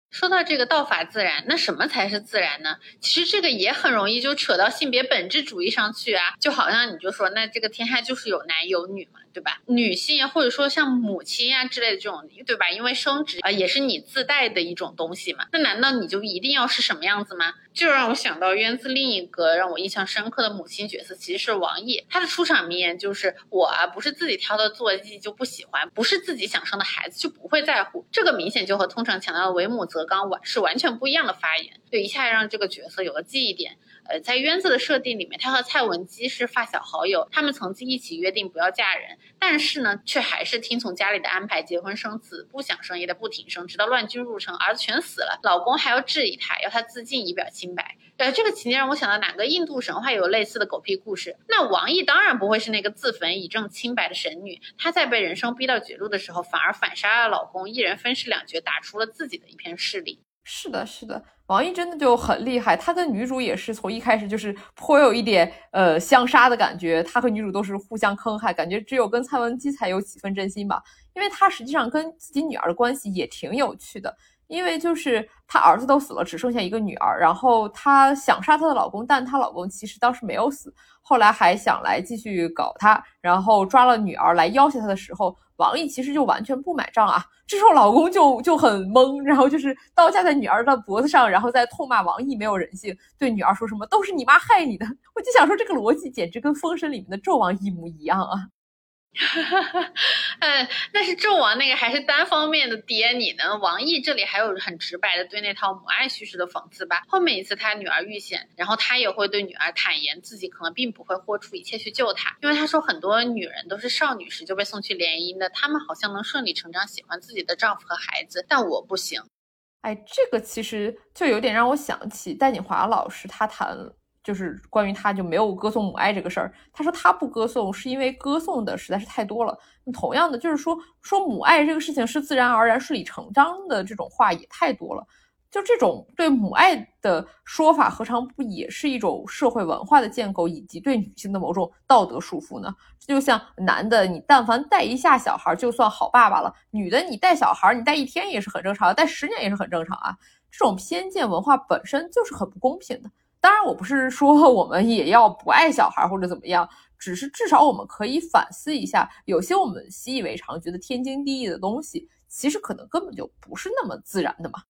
说到这个道法自然，那什么才是自然呢？其实这个也很容易就扯到性别本质主义上去啊，就好像你就说，那这个天下就是有男有女嘛。对吧？女性或者说像母亲呀之类的这种，对吧？因为生殖啊也是你自带的一种东西嘛。那难道你就一定要是什么样子吗？就让我想到渊子另一个让我印象深刻的母亲角色，其实是王毅。她的出场名言就是：“我啊不是自己挑的坐骑就不喜欢，不是自己想生的孩子就不会在乎。”这个明显就和通常强调的为母则刚完是完全不一样的发言，对，一下让这个角色有了记忆点。呃，在渊子的设定里面，他和蔡文姬是发小好友，他们曾经一起约定不要嫁人，但是呢，却还是听从家里的安排结婚生子，不想生也得不停生，直到乱军入城，儿子全死了，老公还要质疑她，要她自尽以表清白。呃，这个情节让我想到哪个印度神话有类似的狗屁故事？那王毅当然不会是那个自焚以证清白的神女，她在被人生逼到绝路的时候，反而反杀了老公，一人分饰两角，打出了自己的一片势力。是的，是的，王毅真的就很厉害。他跟女主也是从一开始就是颇有一点呃相杀的感觉，他和女主都是互相坑害，感觉只有跟蔡文姬才有几分真心吧。因为他实际上跟自己女儿的关系也挺有趣的。因为就是她儿子都死了，只剩下一个女儿，然后她想杀她的老公，但她老公其实当时没有死，后来还想来继续搞她，然后抓了女儿来要挟她的时候，王毅其实就完全不买账啊。这时候老公就就很懵，然后就是刀架在女儿的脖子上，然后再痛骂王毅没有人性，对女儿说什么都是你妈害你的。我就想说这个逻辑简直跟《封神》里面的纣王一模一样啊。哈哈哈，嗯，那是纣王那个还是单方面的爹你呢？王毅这里还有很直白的对那套母爱叙事的讽刺吧。后面一次他女儿遇险，然后他也会对女儿坦言自己可能并不会豁出一切去救她，因为他说很多女人都是少女时就被送去联姻的，她们好像能顺理成章喜欢自己的丈夫和孩子，但我不行。哎，这个其实就有点让我想起戴锦华老师他谈。就是关于他就没有歌颂母爱这个事儿，他说他不歌颂是因为歌颂的实在是太多了。同样的，就是说说母爱这个事情是自然而然、顺理成章的这种话也太多了。就这种对母爱的说法，何尝不也是一种社会文化的建构以及对女性的某种道德束缚呢？就像男的，你但凡带一下小孩就算好爸爸了；女的，你带小孩，你带一天也是很正常，带十年也是很正常啊。这种偏见文化本身就是很不公平的。当然，我不是说 我们也要不爱小孩或者怎么样，只是至少我们可以反思一下，有些我们习以为常、觉得天经地义的东西，其实可能根本就不是那么自然的嘛。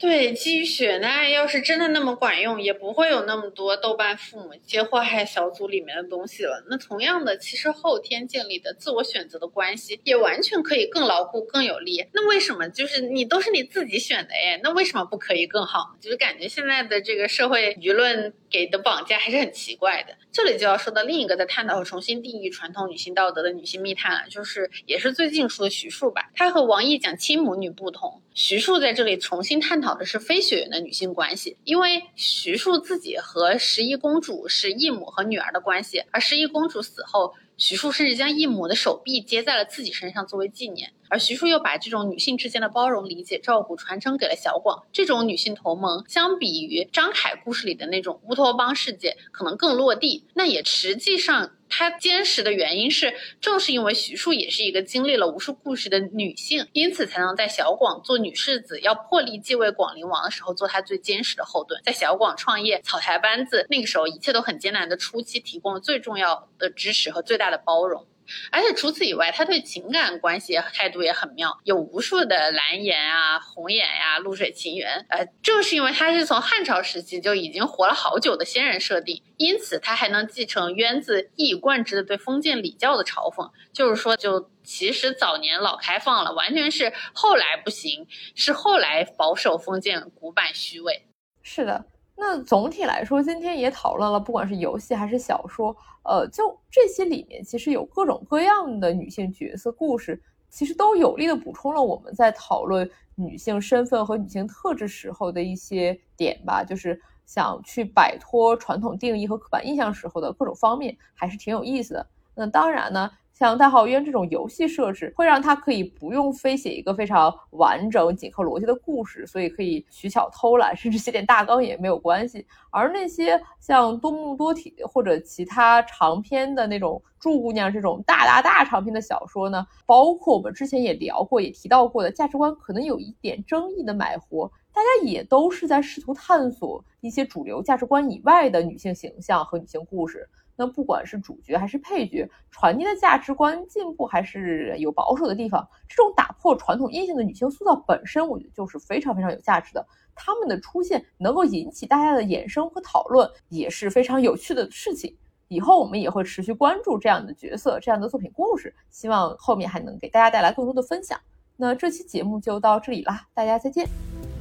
对，基于血爱，要是真的那么管用，也不会有那么多豆瓣父母接祸害小组里面的东西了。那同样的，其实后天建立的自我选择的关系，也完全可以更牢固、更有力。那为什么就是你都是你自己选的哎？那为什么不可以更好？就是感觉现在的这个社会舆论给的绑架还是很奇怪的。这里就要说到另一个在探讨和重新定义传统女性道德的女性密探了，就是也是最近出的徐庶吧。她和王毅讲亲母女不同，徐庶在这里重新探讨。讨的是非血缘的女性关系，因为徐庶自己和十一公主是异母和女儿的关系，而十一公主死后，徐庶甚至将异母的手臂接在了自己身上作为纪念，而徐庶又把这种女性之间的包容、理解、照顾传承给了小广。这种女性同盟，相比于张凯故事里的那种乌托邦世界，可能更落地。那也实际上。她坚实的原因是，正是因为徐庶也是一个经历了无数故事的女性，因此才能在小广做女世子，要破例继位广陵王的时候，做她最坚实的后盾。在小广创业草台班子那个时候，一切都很艰难的初期，提供了最重要的支持和最大的包容。而且除此以外，他对情感关系态度也很妙，有无数的蓝颜啊、红颜呀、露水情缘。呃，正是因为他是从汉朝时期就已经活了好久的先人设定，因此他还能继承渊子一以贯之的对封建礼教的嘲讽。就是说，就其实早年老开放了，完全是后来不行，是后来保守封建、古板虚伪。是的。那总体来说，今天也讨论了，不管是游戏还是小说，呃，就这些里面，其实有各种各样的女性角色故事，其实都有力的补充了我们在讨论女性身份和女性特质时候的一些点吧，就是想去摆脱传统定义和刻板印象时候的各种方面，还是挺有意思的。那当然呢。像大号渊这种游戏设置，会让他可以不用非写一个非常完整、紧扣逻辑的故事，所以可以取巧偷懒，甚至写点大纲也没有关系。而那些像多目多体或者其他长篇的那种祝姑娘这种大大大长篇的小说呢，包括我们之前也聊过、也提到过的价值观可能有一点争议的买活，大家也都是在试图探索一些主流价值观以外的女性形象和女性故事。那不管是主角还是配角，传递的价值观进步还是有保守的地方，这种打破传统印象的女性塑造本身，我觉得就是非常非常有价值的。她们的出现能够引起大家的衍生和讨论，也是非常有趣的事情。以后我们也会持续关注这样的角色、这样的作品故事，希望后面还能给大家带来更多的分享。那这期节目就到这里啦，大家再见，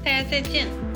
大家再见。